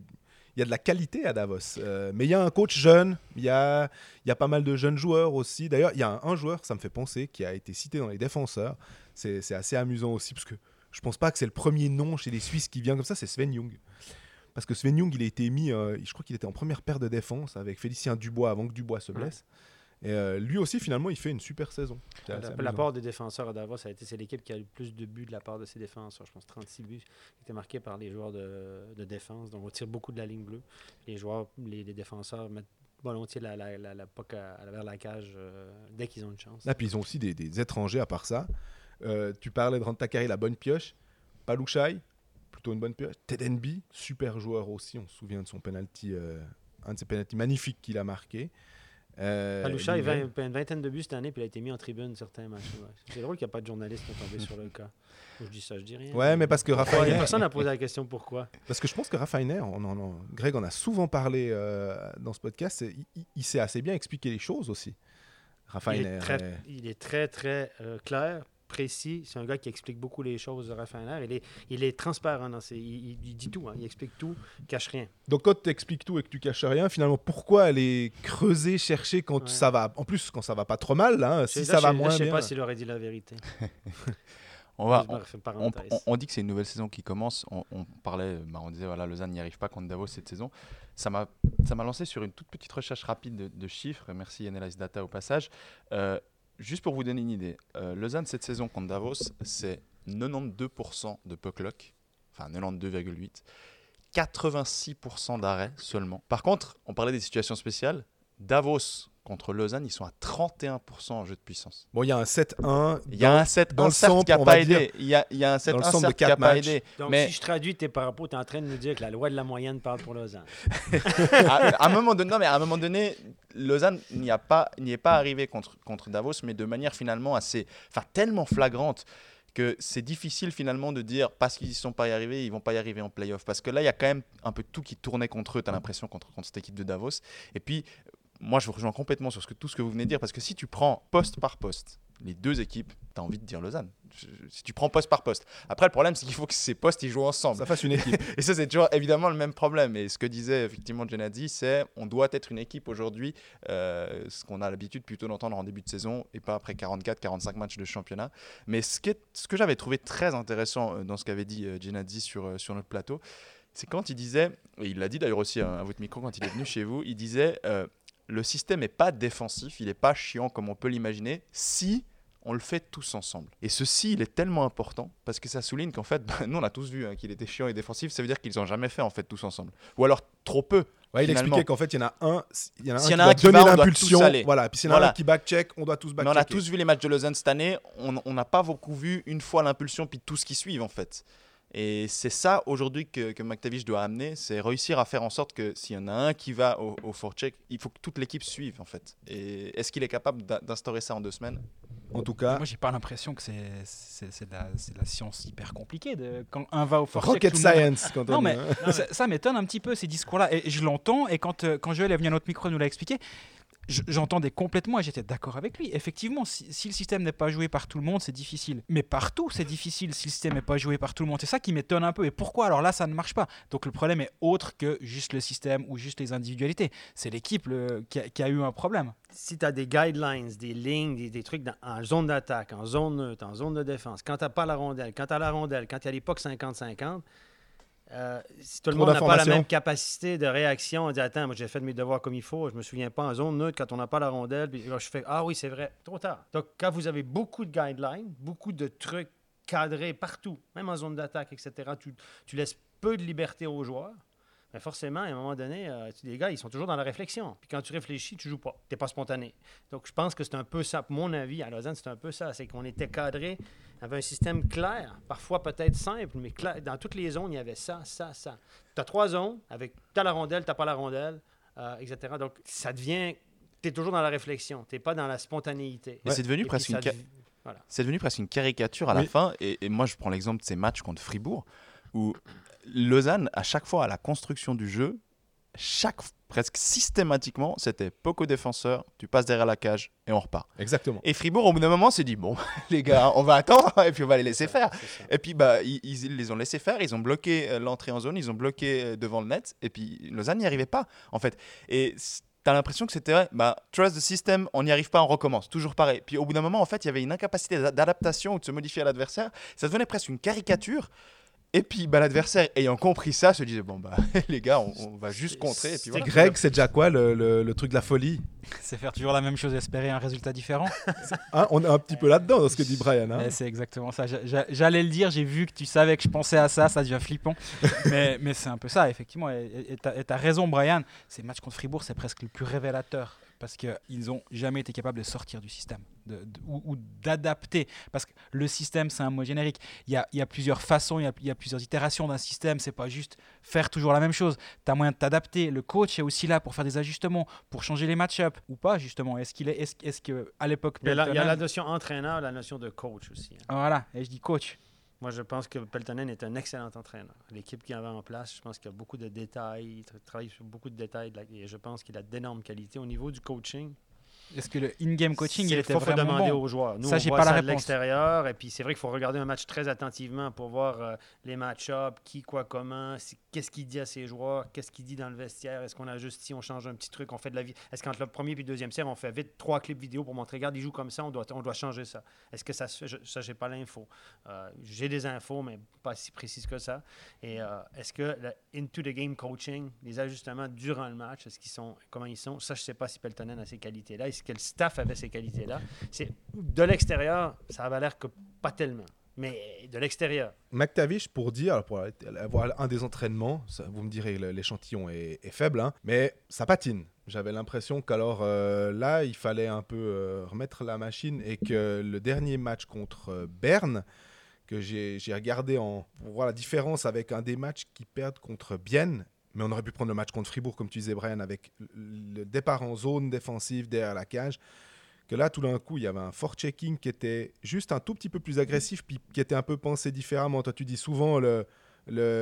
Il y a de la qualité à Davos. Euh, mais il y a un coach jeune, il y a, y a pas mal de jeunes joueurs aussi. D'ailleurs, il y a un, joueur, ça me fait penser, qui a été cité dans les défenseurs. C'est assez amusant aussi, parce que je pense pas que c'est le premier nom chez les Suisses qui vient comme ça, c'est Sven Jung. Parce que Sven Jung, il a été mis, euh, je crois qu'il était en première paire de défense avec Félicien Dubois avant que Dubois se Ouais. Et euh, lui aussi, finalement, il fait une super saison. La, part des défenseurs à Davos a été c'est l'équipe qui a eu le plus de buts de la part de ses défenseurs. Je pense 36 buts qui étaient marqués par les joueurs de, de défense. Donc on tire beaucoup de la ligne bleue. Les joueurs, les, les défenseurs mettent volontiers la, la, la, à- vers la cage euh, dès qu'ils ont une chance. Là, puis ils ont aussi des, des étrangers à part ça. Euh, tu parlais de Rantakari, la bonne pioche. Palouchai, plutôt une bonne pioche. Tedenby, super joueur aussi. On se souvient de son penalty, un de ses penalties magnifiques qu'il a marqué. Euh, Paloucha, il a une vingtaine de buts cette année, puis il a été mis en tribune certains matchs. ouais. C'est drôle qu'il n'y a pas de journaliste qui est tombé sur le cas. Je dis ça, je dis rien. Ouais, mais parce que Raphaël, personne n'a posé la question pourquoi. parce que je pense que Raphaël, on en, en- Greg en a souvent parlé euh, dans ce podcast. Il, il- il sait assez bien expliquer les choses aussi. Il Raphaël, est très, il est très, très euh, clair, précis. C'est un gars qui explique beaucoup les choses de Raphaël. Il est, il est transparent. Dans ses- il, dit tout. hein. Il explique tout, il cache rien. Donc quand tu expliques tout et que tu caches rien, finalement, pourquoi aller creuser, chercher quand Ouais. ça va En plus, quand ça va pas trop mal, là, si Là, ça je- va là, moins Je sais bien. pas s'il aurait dit la vérité. On va, On, parenthèse. on- on dit que c'est une nouvelle saison qui commence. On, on parlait, bah, on disait voilà, Lausanne n'y arrive pas contre Davos cette saison. Ça m'a, ça m'a lancé sur une toute petite recherche rapide de, de chiffres. Merci Analyze Data au passage. Euh, juste pour vous donner une idée, euh, Lausanne cette saison contre Davos, c'est 92% de puck luck, enfin 92,8, 86% d'arrêt seulement. Par contre, on parlait des situations spéciales. Davos contre Lausanne, ils sont à 31% en jeu de puissance. Bon, il y a un 7-1. Il y a un 7 dans le certes, qui n'a centre, pas aidé. Il y a, il y a un 7 Dans le 1 centre de certes, qui n'a quatre pas matchs. aidé. Donc, mais- si je traduis tes parapos, tu es en train de nous dire que la loi de la moyenne parle pour Lausanne. à, à un moment donné, non, mais à un moment donné, Lausanne n'y a pas, n'y est pas arrivé contre, contre Davos, mais de manière finalement assez, enfin tellement flagrante que c'est difficile finalement de dire parce qu'ils ne sont pas y arrivés, ils vont pas y arriver en playoff. Parce que là, il y a quand même un peu tout qui tournait contre eux, tu as l'impression, contre, contre cette équipe de Davos. Et puis, moi, je vous rejoins complètement sur ce que, tout ce que vous venez de dire, parce que si tu prends poste par poste les deux équipes, tu as envie de dire Lausanne. Je- Si tu prends poste par poste. Après, le problème, c'est qu'il faut que ces postes ils jouent ensemble. Ça fasse une équipe. Et ça, c'est toujours évidemment le même problème. Et ce que disait effectivement Gennady, c'est on doit être une équipe aujourd'hui, euh, ce qu'on a l'habitude plutôt d'entendre en début de saison et pas après 44-45 matchs de championnat. Mais ce, qui est- ce que j'avais trouvé très intéressant euh, dans ce qu'avait dit euh, Gennady sur, euh, sur notre plateau, c'est quand il disait, et il l'a dit d'ailleurs aussi hein, à votre micro quand il est venu chez vous, il disait euh, le système n'est pas défensif, il n'est pas chiant comme on peut l'imaginer, si on le fait tous ensemble. Et ceci, il est tellement important parce que ça souligne qu'en fait, bah, nous on a tous vu hein, qu'il était chiant et défensif, ça veut dire qu'ils n'ont jamais fait en fait tous ensemble. Ou alors trop peu. Ouais, il expliquait qu'en fait, il y en a un, il y en a un S'il y qui en a doit un qui donner l'impulsion. Voilà. Puis s'il y en a Voilà. un qui back-check, on doit tous Mais on a tous vu les matchs de Lausanne cette année, on on n'a pas beaucoup vu une fois l'impulsion puis tout ce qui suit en fait. Et c'est ça aujourd'hui que, que McTavish doit amener, c'est réussir à faire en sorte que s'il y en a un qui va au, au forecheck, il faut que toute l'équipe suive en fait. Et est-ce qu'il est capable d'in- d'instaurer ça en deux semaines? En tout cas, Moi, j'ai pas l'impression que c'est de, la- c'est de la science hyper compliquée. De, quand un va au forecheck, rocket tout le monde- science. Quand Non, on mais dit, hein. ça, ça m'étonne un petit peu ces discours-là. Et je l'entends. Et quand, euh, quand Joël est venu à notre micro nous l'a expliqué, j'entendais complètement et j'étais d'accord avec lui. Effectivement, si, le système n'est pas joué par tout le monde, c'est difficile. Mais partout, c'est difficile si le système n'est pas joué par tout le monde. C'est ça qui m'étonne un peu. Et pourquoi alors là, ça ne marche pas? Donc le problème est autre que juste le système ou juste les individualités. C'est l'équipe qui, a- eu un problème. si tu as des guidelines, des lignes, des, trucs en zone d'attaque, en zone neutre, en zone de défense, quand tu n'as pas la rondelle, quand tu as la rondelle, quand il y a l'époque 50-50, euh, si tout le Trop monde n'a pas la même capacité de réaction, on dit Attends, moi j'ai fait mes devoirs comme il faut, je me souviens pas en zone neutre quand on n'a pas la rondelle, puis là, je fais Ah oui, c'est vrai, trop tard. Donc, quand vous avez beaucoup de guidelines, beaucoup de trucs cadrés partout, même en zone d'attaque, etc., tu, tu laisses peu de liberté aux joueurs. Mais forcément, à un moment donné, euh, tu- les gars, ils sont toujours dans la réflexion. Puis quand tu réfléchis, tu joues pas. Tu n'es pas spontané. Donc, je pense que c'est un peu ça. Pour mon avis, à Lausanne, c'est un peu ça. C'est qu'on était cadré, on avait un système clair, parfois peut-être simple, mais clair. Dans toutes les zones, il y avait ça, ça, ça. Tu as trois zones avec tu as la rondelle, tu n'as pas la rondelle, euh, etc. Donc, ça devient. Tu es toujours dans la réflexion. Tu n'es pas dans la spontanéité. Et c'est devenu Et presque une ca- dev- Voilà. C'est devenu presque une caricature à la fin. Et, et moi, je prends l'exemple de ces matchs contre Fribourg, où Lausanne, à chaque fois à la construction du jeu, chaque presque systématiquement, c'était poco défenseur, tu passes derrière la cage et on repart. Exactement. Et Fribourg, au bout d'un moment, s'est dit bon, les gars, on va attendre et puis on va les laisser faire. Et puis bah, ils, ils les ont laissés faire, ils ont bloqué euh, l'entrée en zone, ils ont bloqué euh, devant le net, et puis Lausanne n'y arrivait pas, en fait. Et t'as l'impression que c'était, bah, trust the system, on n'y arrive pas, on recommence, toujours pareil. Puis au bout d'un moment, en fait, il y avait une incapacité d'a- d'adaptation ou de se modifier à l'adversaire, ça devenait presque une caricature. Et puis bah, l'adversaire, ayant compris ça, se disait bon, bah, les gars, on, on va juste contrer, et puis voilà. Greg, c'est déjà quoi le, le- le truc de la folie? C'est faire toujours la même chose et espérer un résultat différent. Hein, On est un petit peu là-dedans dans ce que dit Brian. hein. C'est exactement ça. J'a- j'a- J'allais le dire, j'ai vu que tu savais que je pensais à ça, ça devient flippant. mais mais c'est un peu ça, effectivement. Et tu as raison, Brian. Ces matchs contre Fribourg, c'est presque le plus révélateur. Parce qu'ils n'ont jamais été capables de sortir du système de- de- ou, ou d'adapter. Parce que le système, c'est un mot générique. Il y a, il y a plusieurs façons, il y a, il y a plusieurs itérations d'un système. C'est pas juste faire toujours la même chose. Tu as moyen de t'adapter. Le coach est aussi là pour faire des ajustements, pour changer les match-up ou pas, justement. Est-ce qu'il est, est-ce, est-ce que à l'époque, Il y, a la, notion entraîneur, la notion de coach aussi. hein. Voilà, et je dis coach. Moi, je pense que Peltonen est un excellent entraîneur. L'équipe qu'il avait en place, je pense qu'il y a beaucoup de détails, il tra- travaille sur beaucoup de détails, et je pense qu'il a d'énormes qualités. Au niveau du coaching, Est-ce que le in-game coaching, il était faut, faut vraiment demander bon aux joueurs. Nous, Ça, on voit pas la ça de réponse. l'extérieur, et puis c'est vrai qu'il faut regarder un match très attentivement pour voir euh, les match-ups, qui, quoi, comment, qu'est-ce qu'il dit à ses joueurs, qu'est-ce qu'il dit dans le vestiaire, est-ce qu'on ajuste si on change un petit truc, on fait de la vie. Est-ce qu'entre le premier et le deuxième tiers, on fait vite trois clips vidéo pour montrer, regarde, il joue comme ça, on doit, on doit changer ça. Est-ce que ça se fait? Je- Ça, j'ai pas l'info. Euh, j'ai des infos, mais pas si précises que ça. Et euh, est-ce que le into the game coaching, les ajustements durant le match, est-ce qu'ils sont, comment ils sont, ça, je sais pas si Peltonen a ces qualités-là. Est-ce staff avait ces qualités-là? C'est de l'extérieur, ça avait l'air que pas tellement. Mais de l'extérieur, McTavish, pour dire, pour avoir un des entraînements, vous me direz, l'échantillon est, faible, hein, mais ça patine. J'avais l'impression qu'alors euh, là, il fallait un peu euh, remettre la machine et que le dernier match contre euh, Berne, que j'ai j'ai regardé en, pour voir la différence avec un des matchs qui perdent contre Bienne, mais on aurait pu prendre le match contre Fribourg, comme tu disais, Brian, avec le départ en zone défensive derrière la cage que là, tout d'un coup, il y avait un fort-checking qui était juste un tout petit peu plus agressif, puis qui était un peu pensé différemment. Toi, tu dis souvent, le,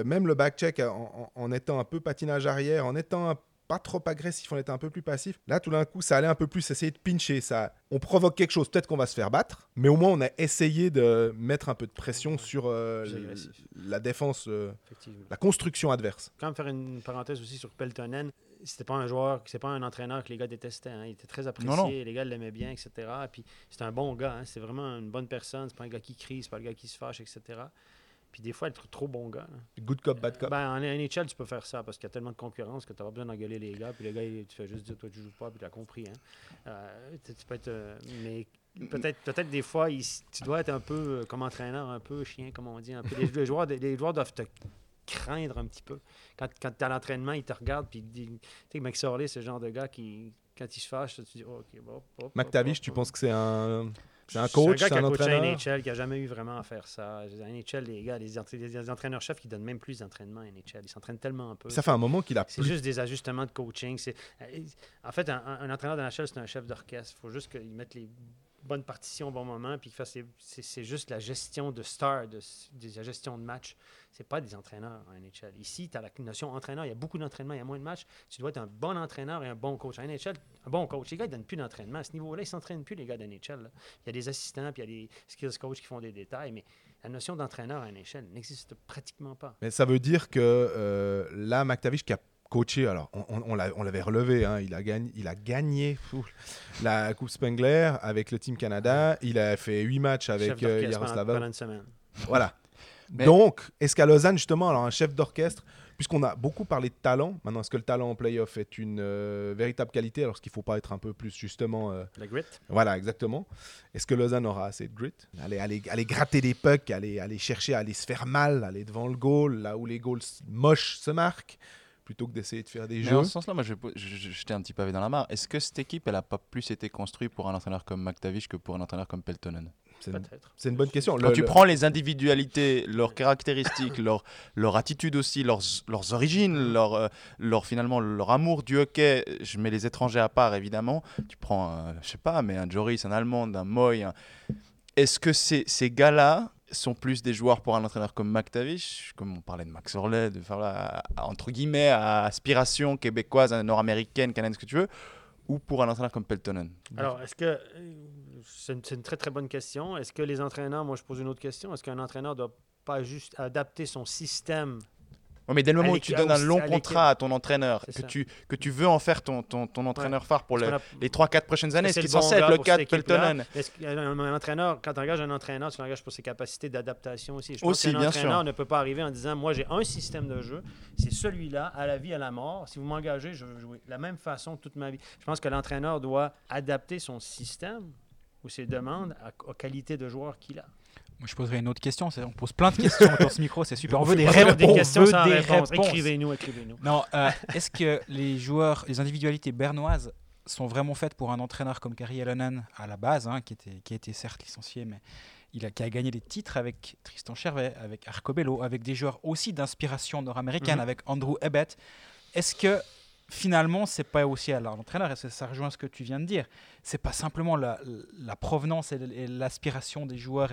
même le back-check, en- en étant un peu patinage arrière, en étant un- pas trop agressif, en étant un peu plus passif. Là, tout d'un coup, ça allait un peu plus essayer de pincher. Ça, on provoque quelque chose, peut-être qu'on va se faire battre, mais au moins, on a essayé de mettre un peu de pression sur euh, la défense, euh, la construction adverse. quand même faire une parenthèse aussi sur Peltonen, c'était pas un joueur, c'est pas un entraîneur que les gars détestaient. hein. Il était très apprécié, non. les gars l'aimaient bien, etc. Puis c'est un bon gars, hein. c'est vraiment une bonne personne. C'est pas un gars qui crie, c'est pas le gars qui se fâche, etc. Puis des fois, être trop bon gars. là. Good cop, bad cop. Ben, en NHL, tu peux faire ça parce qu'il y a tellement de concurrence que tu pas besoin d'engueuler les gars. Puis le gars, tu fais juste dire, toi, tu joues pas, puis tu as compris. Hein. Euh, tu, tu peux être. euh, mais peut-être peut des fois, il- tu dois être un peu, euh, comme entraîneur, un peu chien, comme on dit. Un peu. Les, les joueurs, les joueurs doivent te craindre un petit peu. Quand, quand tu es à l'entraînement, ils te regardent, puis Tu sais, Max Orley, c'est le genre de gars qui, quand il se fâche, tu dis, oh, ok, bon. hop, hop, McTavish, hop, tu penses que c'est un, c'est un C'est coach, gars qui a un coaché entraîneur NHL, qui a jamais eu vraiment à faire ça. NHL, les gars, les, entra- les entraîneurs-chefs, qui donnent même plus d'entraînement à NHL. Ils s'entraînent tellement peu. Ça fait un moment qu'il a C'est juste des ajustements de coaching. Euh, en fait, un, un- un entraîneur de NHL, c'est un chef d'orchestre. Il faut juste qu'il mette les bonnes partitions au bon moment, puis c'est, juste la gestion de star, de, la gestion de match. C'est pas des entraîneurs en NHL. Ici, tu as la notion entraîneur. Il y a beaucoup d'entraînements, il y a moins de matchs. Tu dois être un bon entraîneur et un bon coach. En NHL, un bon coach, les gars, ils donnent plus d'entraînement. À ce niveau-là, ils s'entraînent plus, les gars d'NHL. Il y a des assistants, puis il y a des skills coachs qui font des détails, mais la notion d'entraîneur à NHL n'existe pratiquement pas. Mais ça veut dire que euh, là, McTavish qui a coaché, alors on, on- on l'a- on l'avait relevé, hein, il, a gagné, il a gagné fou, la Coupe Spengler avec le Team Canada, il a fait 8 matchs avec euh, semaine. Voilà. Mais- Donc, est-ce qu'à Lausanne, justement, alors un chef d'orchestre, puisqu'on a beaucoup parlé de talent, maintenant, est-ce que le talent en playoff est une euh, véritable qualité alors qu'il ne faut pas être un peu plus, justement, euh, Le grit. voilà, exactement. Est-ce que Lausanne aura assez de grit? Aller, aller, aller gratter des pucks, aller, aller chercher, aller se faire mal, aller devant le goal, là où les goals moches se marquent, plutôt que d'essayer de faire des Mais jeux en ce sens-là, moi, je je- jeter un petit pavé dans la mare. Est-ce que cette équipe, elle a pas plus été construite pour un entraîneur comme McTavish que pour un entraîneur comme Peltonen? C'est une, Peut-être. c'est une bonne question. Quand Le- tu le- prends les individualités, leurs caractéristiques, leur, leur attitude aussi, leurs, leurs origines, leur, euh, leur, finalement leur amour du hockey, je mets les étrangers à part évidemment. Tu prends, un, je sais pas, mais un Joris, un Allemand, un Moy. un- Est-ce que ces, ces gars-là sont plus des joueurs pour un entraîneur comme McTavish, comme on parlait de Max Orley, de faire entre guillemets, à aspiration québécoise, nord-américaine, canadienne, ce que tu veux, ou pour un entraîneur comme Peltonen Alors, est-ce que. C'est une, une très très bonne question. Est-ce que les entraîneurs, moi je pose une autre question, est-ce qu'un entraîneur doit pas juste adapter son système Ouais, mais dès le moment où tu donnes un long contrat à ton entraîneur, que ça. tu, que tu veux en faire ton, ton, ton entraîneur phare pour le- a- les 3-4 prochaines années, ce qui est censé être le cas de. Peltonen. Qu'un un- entraîneur, quand tu engages un entraîneur, tu l'engages pour ses capacités d'adaptation aussi. Je pense Aussi, qu'un bien entraîneur sûr. ne peut pas arriver en disant Moi, j'ai un système de jeu, c'est celui-là, à la vie, à la mort. Si vous m'engagez, je veux jouer de la même façon toute ma vie. Je pense que l'entraîneur doit adapter son système ou ses demandes à- aux qualités de joueur qu'il a. Moi, je poserais une autre question. On pose plein de questions dans ce micro, c'est super. On veut des réponses. des on questions veut des réponse. réponses. Écrivez-nous, écrivez-nous. Non, euh, est-ce que les joueurs, les individualités bernoises sont vraiment faites pour un entraîneur comme Gary Allonen à la base, hein, qui, était, qui a été certes licencié, mais il a, qui a gagné des titres avec Tristan Chervet, avec Arcobello, avec des joueurs aussi d'inspiration nord-américaine, Mhm. avec Andrew Ebbett. Est-ce que finalement, c'est pas aussi à l'entraîneur, et ça, rejoint ce que tu viens de dire, c'est pas simplement la, provenance et l'aspiration des joueurs,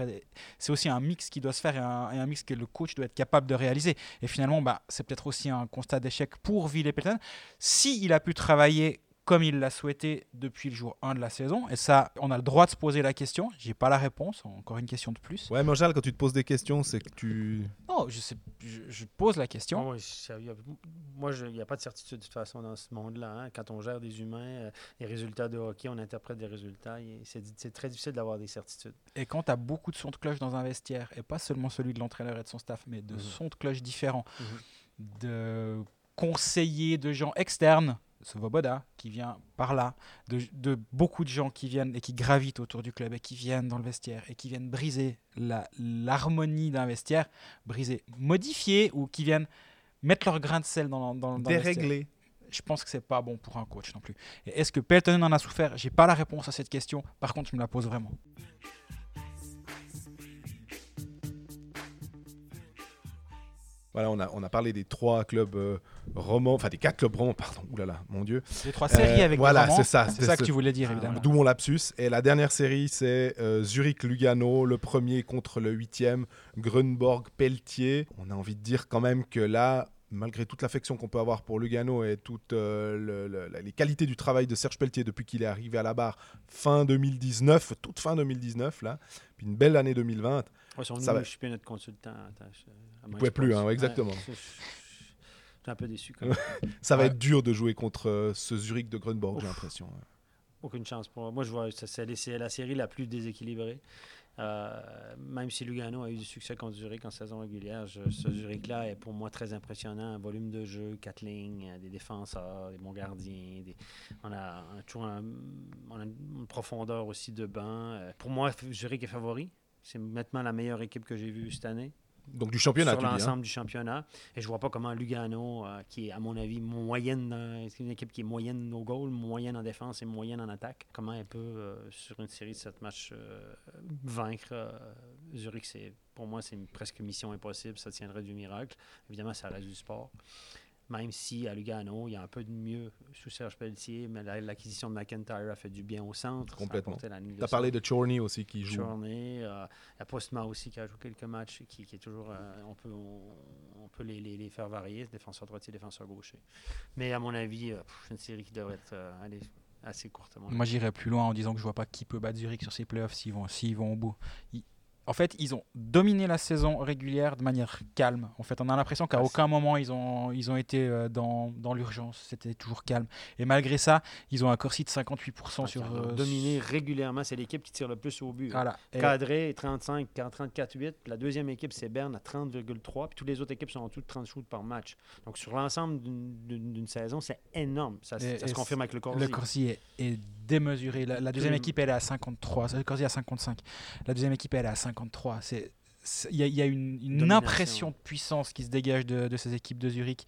c'est aussi un mix qui doit se faire et un, et un mix que le coach doit être capable de réaliser. Et finalement, bah, c'est peut-être aussi un constat d'échec pour Ville Pelton. S'il a pu travailler comme il l'a souhaité depuis le jour 1 de la saison, et ça, on a le droit de se poser la question, j'ai pas la réponse, encore une question de plus. Ouais, mais en général, quand tu te poses des questions, c'est que tu. Non, je, sais, je, je pose la question. Ah moi, je- il n'y a pas de certitude de toute façon dans ce monde-là. hein. Quand on gère des humains, euh, les résultats de hockey, on interprète des résultats. et C'est très difficile d'avoir des certitudes. Et quand tu as beaucoup de sons de cloche dans un vestiaire, et pas seulement celui de l'entraîneur et de son staff, mais de Mhm. sons de cloche différents, Mhm. de conseillers, de gens externes, Svoboda qui vient par là, de, de beaucoup de gens qui viennent et qui gravitent autour du club et qui viennent dans le vestiaire et qui viennent briser l'harmonie d'un vestiaire, briser, modifier ou qui viennent mettre leur grain de sel dans, dans, dans le vestiaire je pense que c'est pas bon pour un coach non plus. Est-ce que Peltonen en a souffert? J'ai pas la réponse à cette question. Par contre, je me la pose vraiment. Voilà, on a, on a parlé des trois clubs euh, romans, enfin des quatre clubs romans, pardon, oulala, mon dieu. Les trois séries Euh, avec voilà, c'est ça, C'est ça que tu voulais dire évidemment. D'où mon lapsus. Et la dernière série, c'est euh, Zurich-Lugano, le premier contre le huitième, Grunborg-Pelletier. On a envie de dire quand même que là, malgré toute l'affection qu'on peut avoir pour Lugano et toutes euh, le- le- la- les qualités du travail de Serge Pelletier depuis qu'il est arrivé à la barre fin 2019, toute fin 2019, là, puis une belle année 2020, Ils sont Ça va. notre consultant. Moins pouvez que je plus, hein, ouais, exactement. je- je- je suis un peu déçu. Quand même. ça va Ouais. être dur de jouer contre euh, ce Zurich de Grunborg, j'ai l'impression. Aucune chance pour moi. je vois c'est c'est la série la plus déséquilibrée. Euh, même si Lugano a eu du succès contre Zurich en saison régulière, je- ce Zurich-là est pour moi très impressionnant. Un volume de jeu, quatre lignes, euh, des défenseurs, des bons gardiens. On, a, toujours un- une profondeur aussi de banc. Euh, Pour moi, Zurich est favori. C'est nettement la meilleure équipe que j'ai vue cette année Donc du championnat, sur hein. l'ensemble du championnat. Et je vois pas comment Lugano, euh, qui est à mon avis moyenne, dans- c'est une équipe qui est moyenne au goal, moyenne en défense et moyenne en attaque, comment elle peut, euh, sur une série de sept matchs, euh, vaincre Zurich. Pour moi, c'est presque mission impossible. Ça tiendrait du miracle. Évidemment, ça reste du sport. Même si à Lugano, il y a un peu de mieux sous Serge Pelletier, mais la- l'acquisition de McIntyre a fait du bien au centre. Complètement. la Tu as parlé centre. de Chorney aussi qui joue. Journée. Euh, il y a Postma aussi qui a joué quelques matchs, qui, qui est toujours. euh, on peut, on, on peut les, les- les faire varier, défenseur droitier, défenseur gaucher. Mais à mon avis, euh, pff, une série qui devrait être euh, aller assez courte. Moi, j'irais plus loin en disant que je vois pas qui peut battre Zurich sur ces playoffs s'ils vont, s'ils vont au bout. Ils- En fait, ils ont dominé la saison régulière de manière calme. En fait, on a l'impression qu'à Ah, aucun moment ils ont, ils ont été euh, dans, dans l'urgence. C'était toujours calme. Et malgré ça, ils ont un corsi de 58% Ah, sur. euh, dominé régulièrement. C'est l'équipe qui tire le plus au but. hein. Voilà. Et- Cadré, 35, 34-8. La deuxième équipe, c'est Berne à 30,3. Puis toutes les autres équipes sont en dessous de 30 shoots par match. Donc sur l'ensemble d'une- saison, c'est énorme. Ça, Et- ça se confirme avec le corps. Le Corsi est, est démesuré. La, la deuxième équipe, elle est à 53. Le Corsi est à 55. La deuxième équipe, elle est à 53. C'est Il y a, il y a une, impression de puissance qui se dégage de, de ces équipes de Zurich.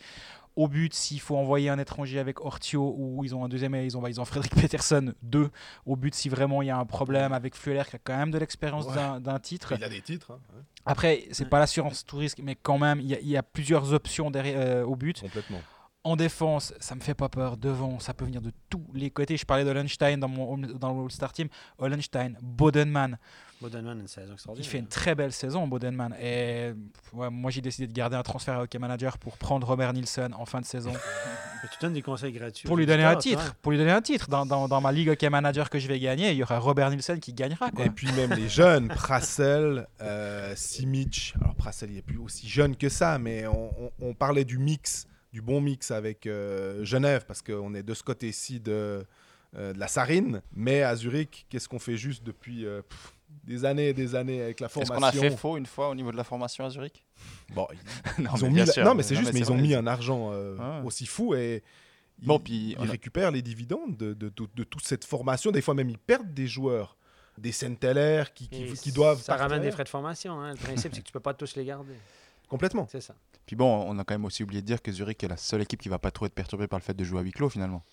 Au but, s'il faut envoyer un étranger avec Ortio, ou ils ont un deuxième, ils ont, ils ont Frédéric Peterson, deux. Au but, si vraiment il y a un problème avec Fleuler, qui a quand même de l'expérience Ouais. d'un- titre. Il a des titres. hein, ouais, Après, c'est Ouais. pas l'assurance tout risque, mais quand même, il y a, il y a plusieurs options derrière, euh, au but. complètement. En défense, ça me fait pas peur. Devant, ça peut venir de tous les côtés. Je parlais d'Hollenstein dans, mon, dans le All-Star Team. Hollenstein, Bodenman. Bodenman a une saison Il extraordinaire. fait une très belle saison, Bodenman. Et ouais, moi, j'ai décidé de garder un transfert à Hockey Manager pour prendre Robert Nielsen en fin de saison. Mais tu donnes des conseils gratuits. pour lui donner un titre. toi. Pour lui donner un titre. Dans, dans, dans ma ligue Hockey Manager que je vais gagner, il y aura Robert Nielsen qui gagnera. Quoi. Et puis même les jeunes, Prassel, euh, Simic. Alors Prassel, il est plus aussi jeune que ça, mais on, on- on parlait du mix, du bon mix avec euh, Genève, parce qu'on est de ce côté-ci de, euh, de la Sarine. Mais à Zurich, qu'est-ce qu'on fait juste depuis euh, pff, des années et des années avec la Est-ce formation qu'on a fait faux une fois au niveau de la formation à Zurich? Bon, ils, non, ils mais ont mis bien la- sûr. non, mais c'est juste, mais ils ont mis un argent euh, Ouais. aussi fou et ils, Bon, puis ils a- récupèrent les dividendes de, de- de- de toute cette formation. Des fois même, ils perdent des joueurs, des Senteller qui, qui, Et qui doivent Ça ramène des frais de formation. hein. Le principe, c'est que tu peux pas tous les garder. Complètement. C'est ça. Puis bon, on a quand même aussi oublié de dire que Zurich est la seule équipe qui va pas trop être perturbée par le fait de jouer à huis clos finalement.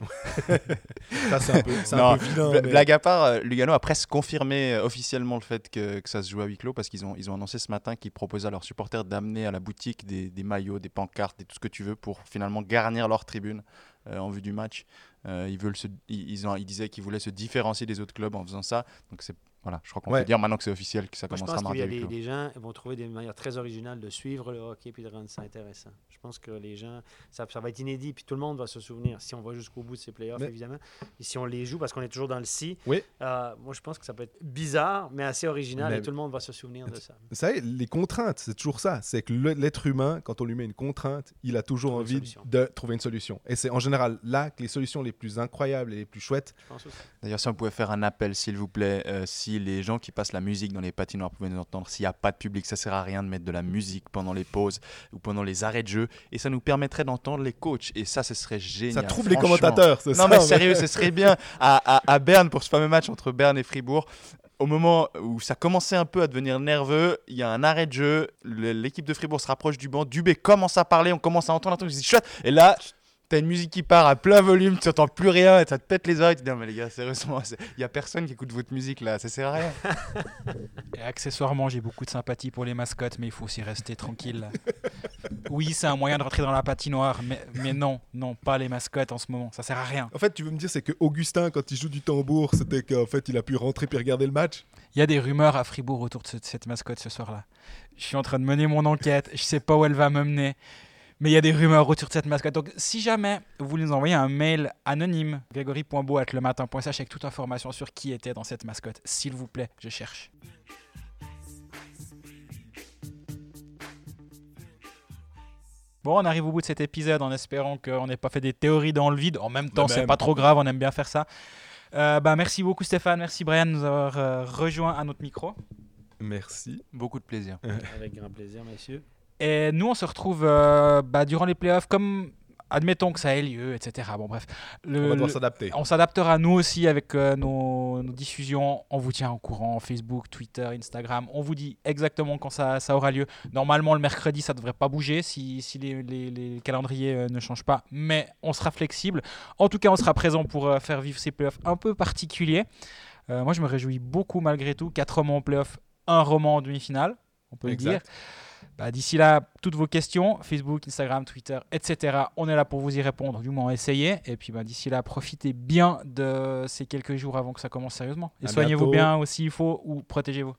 Ça, c'est un peu, c'est Non, un peu vilain. Mais- Blague à part, euh, Lugano a presque confirmé euh, officiellement le fait que, que ça se joue à huis clos parce qu'ils ont, ils ont annoncé ce matin qu'ils proposaient à leurs supporters d'amener à la boutique des, des maillots, des pancartes et tout ce que tu veux pour finalement garnir leur tribune euh, en vue du match. Euh, ils, veulent se, ils, ils ont, ils disaient qu'ils voulaient se différencier des autres clubs en faisant ça. Donc c'est voilà, je crois qu'on Ouais. peut dire maintenant que c'est officiel que ça Moi, je commencera pense qu'il y mardi a à des, clos. des gens vont trouver des manières très originales de suivre le hockey puis de rendre ça intéressant. Je pense que les gens, ça, ça va être inédit puis tout le monde va se souvenir si on va jusqu'au bout de ces playoffs, Mais- évidemment. Et si on les joue parce qu'on est toujours dans le si, Oui. euh, moi je pense que ça peut être bizarre mais assez original Mais- et tout le monde va se souvenir de ça. Vous savez, les contraintes, c'est toujours ça. C'est que l'être humain, quand on lui met une contrainte, il a toujours Trouver envie de trouver une solution. Et c'est en général là que les solutions les plus incroyables et les plus chouettes. Je pense. D'ailleurs, si on pouvait faire un appel, s'il vous plaît, euh, si les gens qui passent la musique dans les patinoires pouvaient nous entendre, s'il n'y a pas de public, ça sert à rien de mettre de la musique pendant les pauses ou pendant les arrêts de jeu, et ça nous permettrait d'entendre les coachs, et ça, ce serait génial. ça trouve les commentateurs. c'est ça, Non, mais sérieux, ce serait bien. À, à, à Berne pour ce fameux match entre Berne et Fribourg. Au moment où ça commençait un peu à devenir nerveux, il y a un arrêt de jeu, l'équipe de Fribourg se rapproche du banc, Dubé commence à parler, on commence à entendre un truc, je dis chouette, et là, t'as une musique qui part à plein volume, tu n'entends plus rien, et ça te pète les oreilles, tu te dis non mais les gars, sérieusement, il y a personne qui écoute votre musique là, ça sert à rien. Et accessoirement, j'ai beaucoup de sympathie pour les mascottes, mais il faut aussi rester tranquille. oui, c'est un moyen de rentrer dans la patinoire, mais, mais non, non, pas les mascottes en ce moment. Ça sert à rien. En fait, tu veux me dire, c'est que Augustin, quand il joue du tambour, c'était qu'en fait, il a pu rentrer puis regarder le match? Il y a des rumeurs à Fribourg autour de ce- cette mascotte ce soir-là. Je suis en train de mener mon enquête. Je sais pas où elle va me mener. Mais il y a des rumeurs autour de cette mascotte. Donc, si jamais vous nous envoyez un mail anonyme, grégory.beau.lematin.ch avec toute information sur qui était dans cette mascotte, s'il vous plaît, je cherche. Bon, on arrive au bout de cet épisode en espérant qu'on n'ait pas fait des théories dans le vide. En même temps, c'est même. pas trop grave, on aime bien faire ça. Euh, bah, merci beaucoup Stéphane, merci Brian de nous avoir euh, rejoint à notre micro. Merci. Beaucoup de plaisir. Avec grand plaisir, messieurs. Et nous, on se retrouve euh, bah, durant les playoffs, comme admettons que ça ait lieu, etc. Bon, bref. Le- On va devoir s'adapter. on s'adaptera nous aussi avec euh, nos, nos diffusions. On vous tient au courant Facebook, Twitter, Instagram. On vous dit exactement quand ça, ça aura lieu. Normalement, le mercredi, ça ne devrait pas bouger si, si les, les- les calendriers euh, ne changent pas. Mais on sera flexible. En tout cas, on sera présent pour euh, faire vivre ces playoffs un peu particuliers. Moi, je me réjouis beaucoup malgré tout. Quatre romans en playoffs, un roman en demi-finale. On peut le dire. Bah, D'ici là, toutes vos questions, Facebook, Instagram, Twitter, etc. On est là pour vous y répondre, du moins essayer. Et puis bah, d'ici là, profitez bien de ces quelques jours avant que ça commence sérieusement. Et soignez-vous bien aussi, il faut, ou protégez-vous.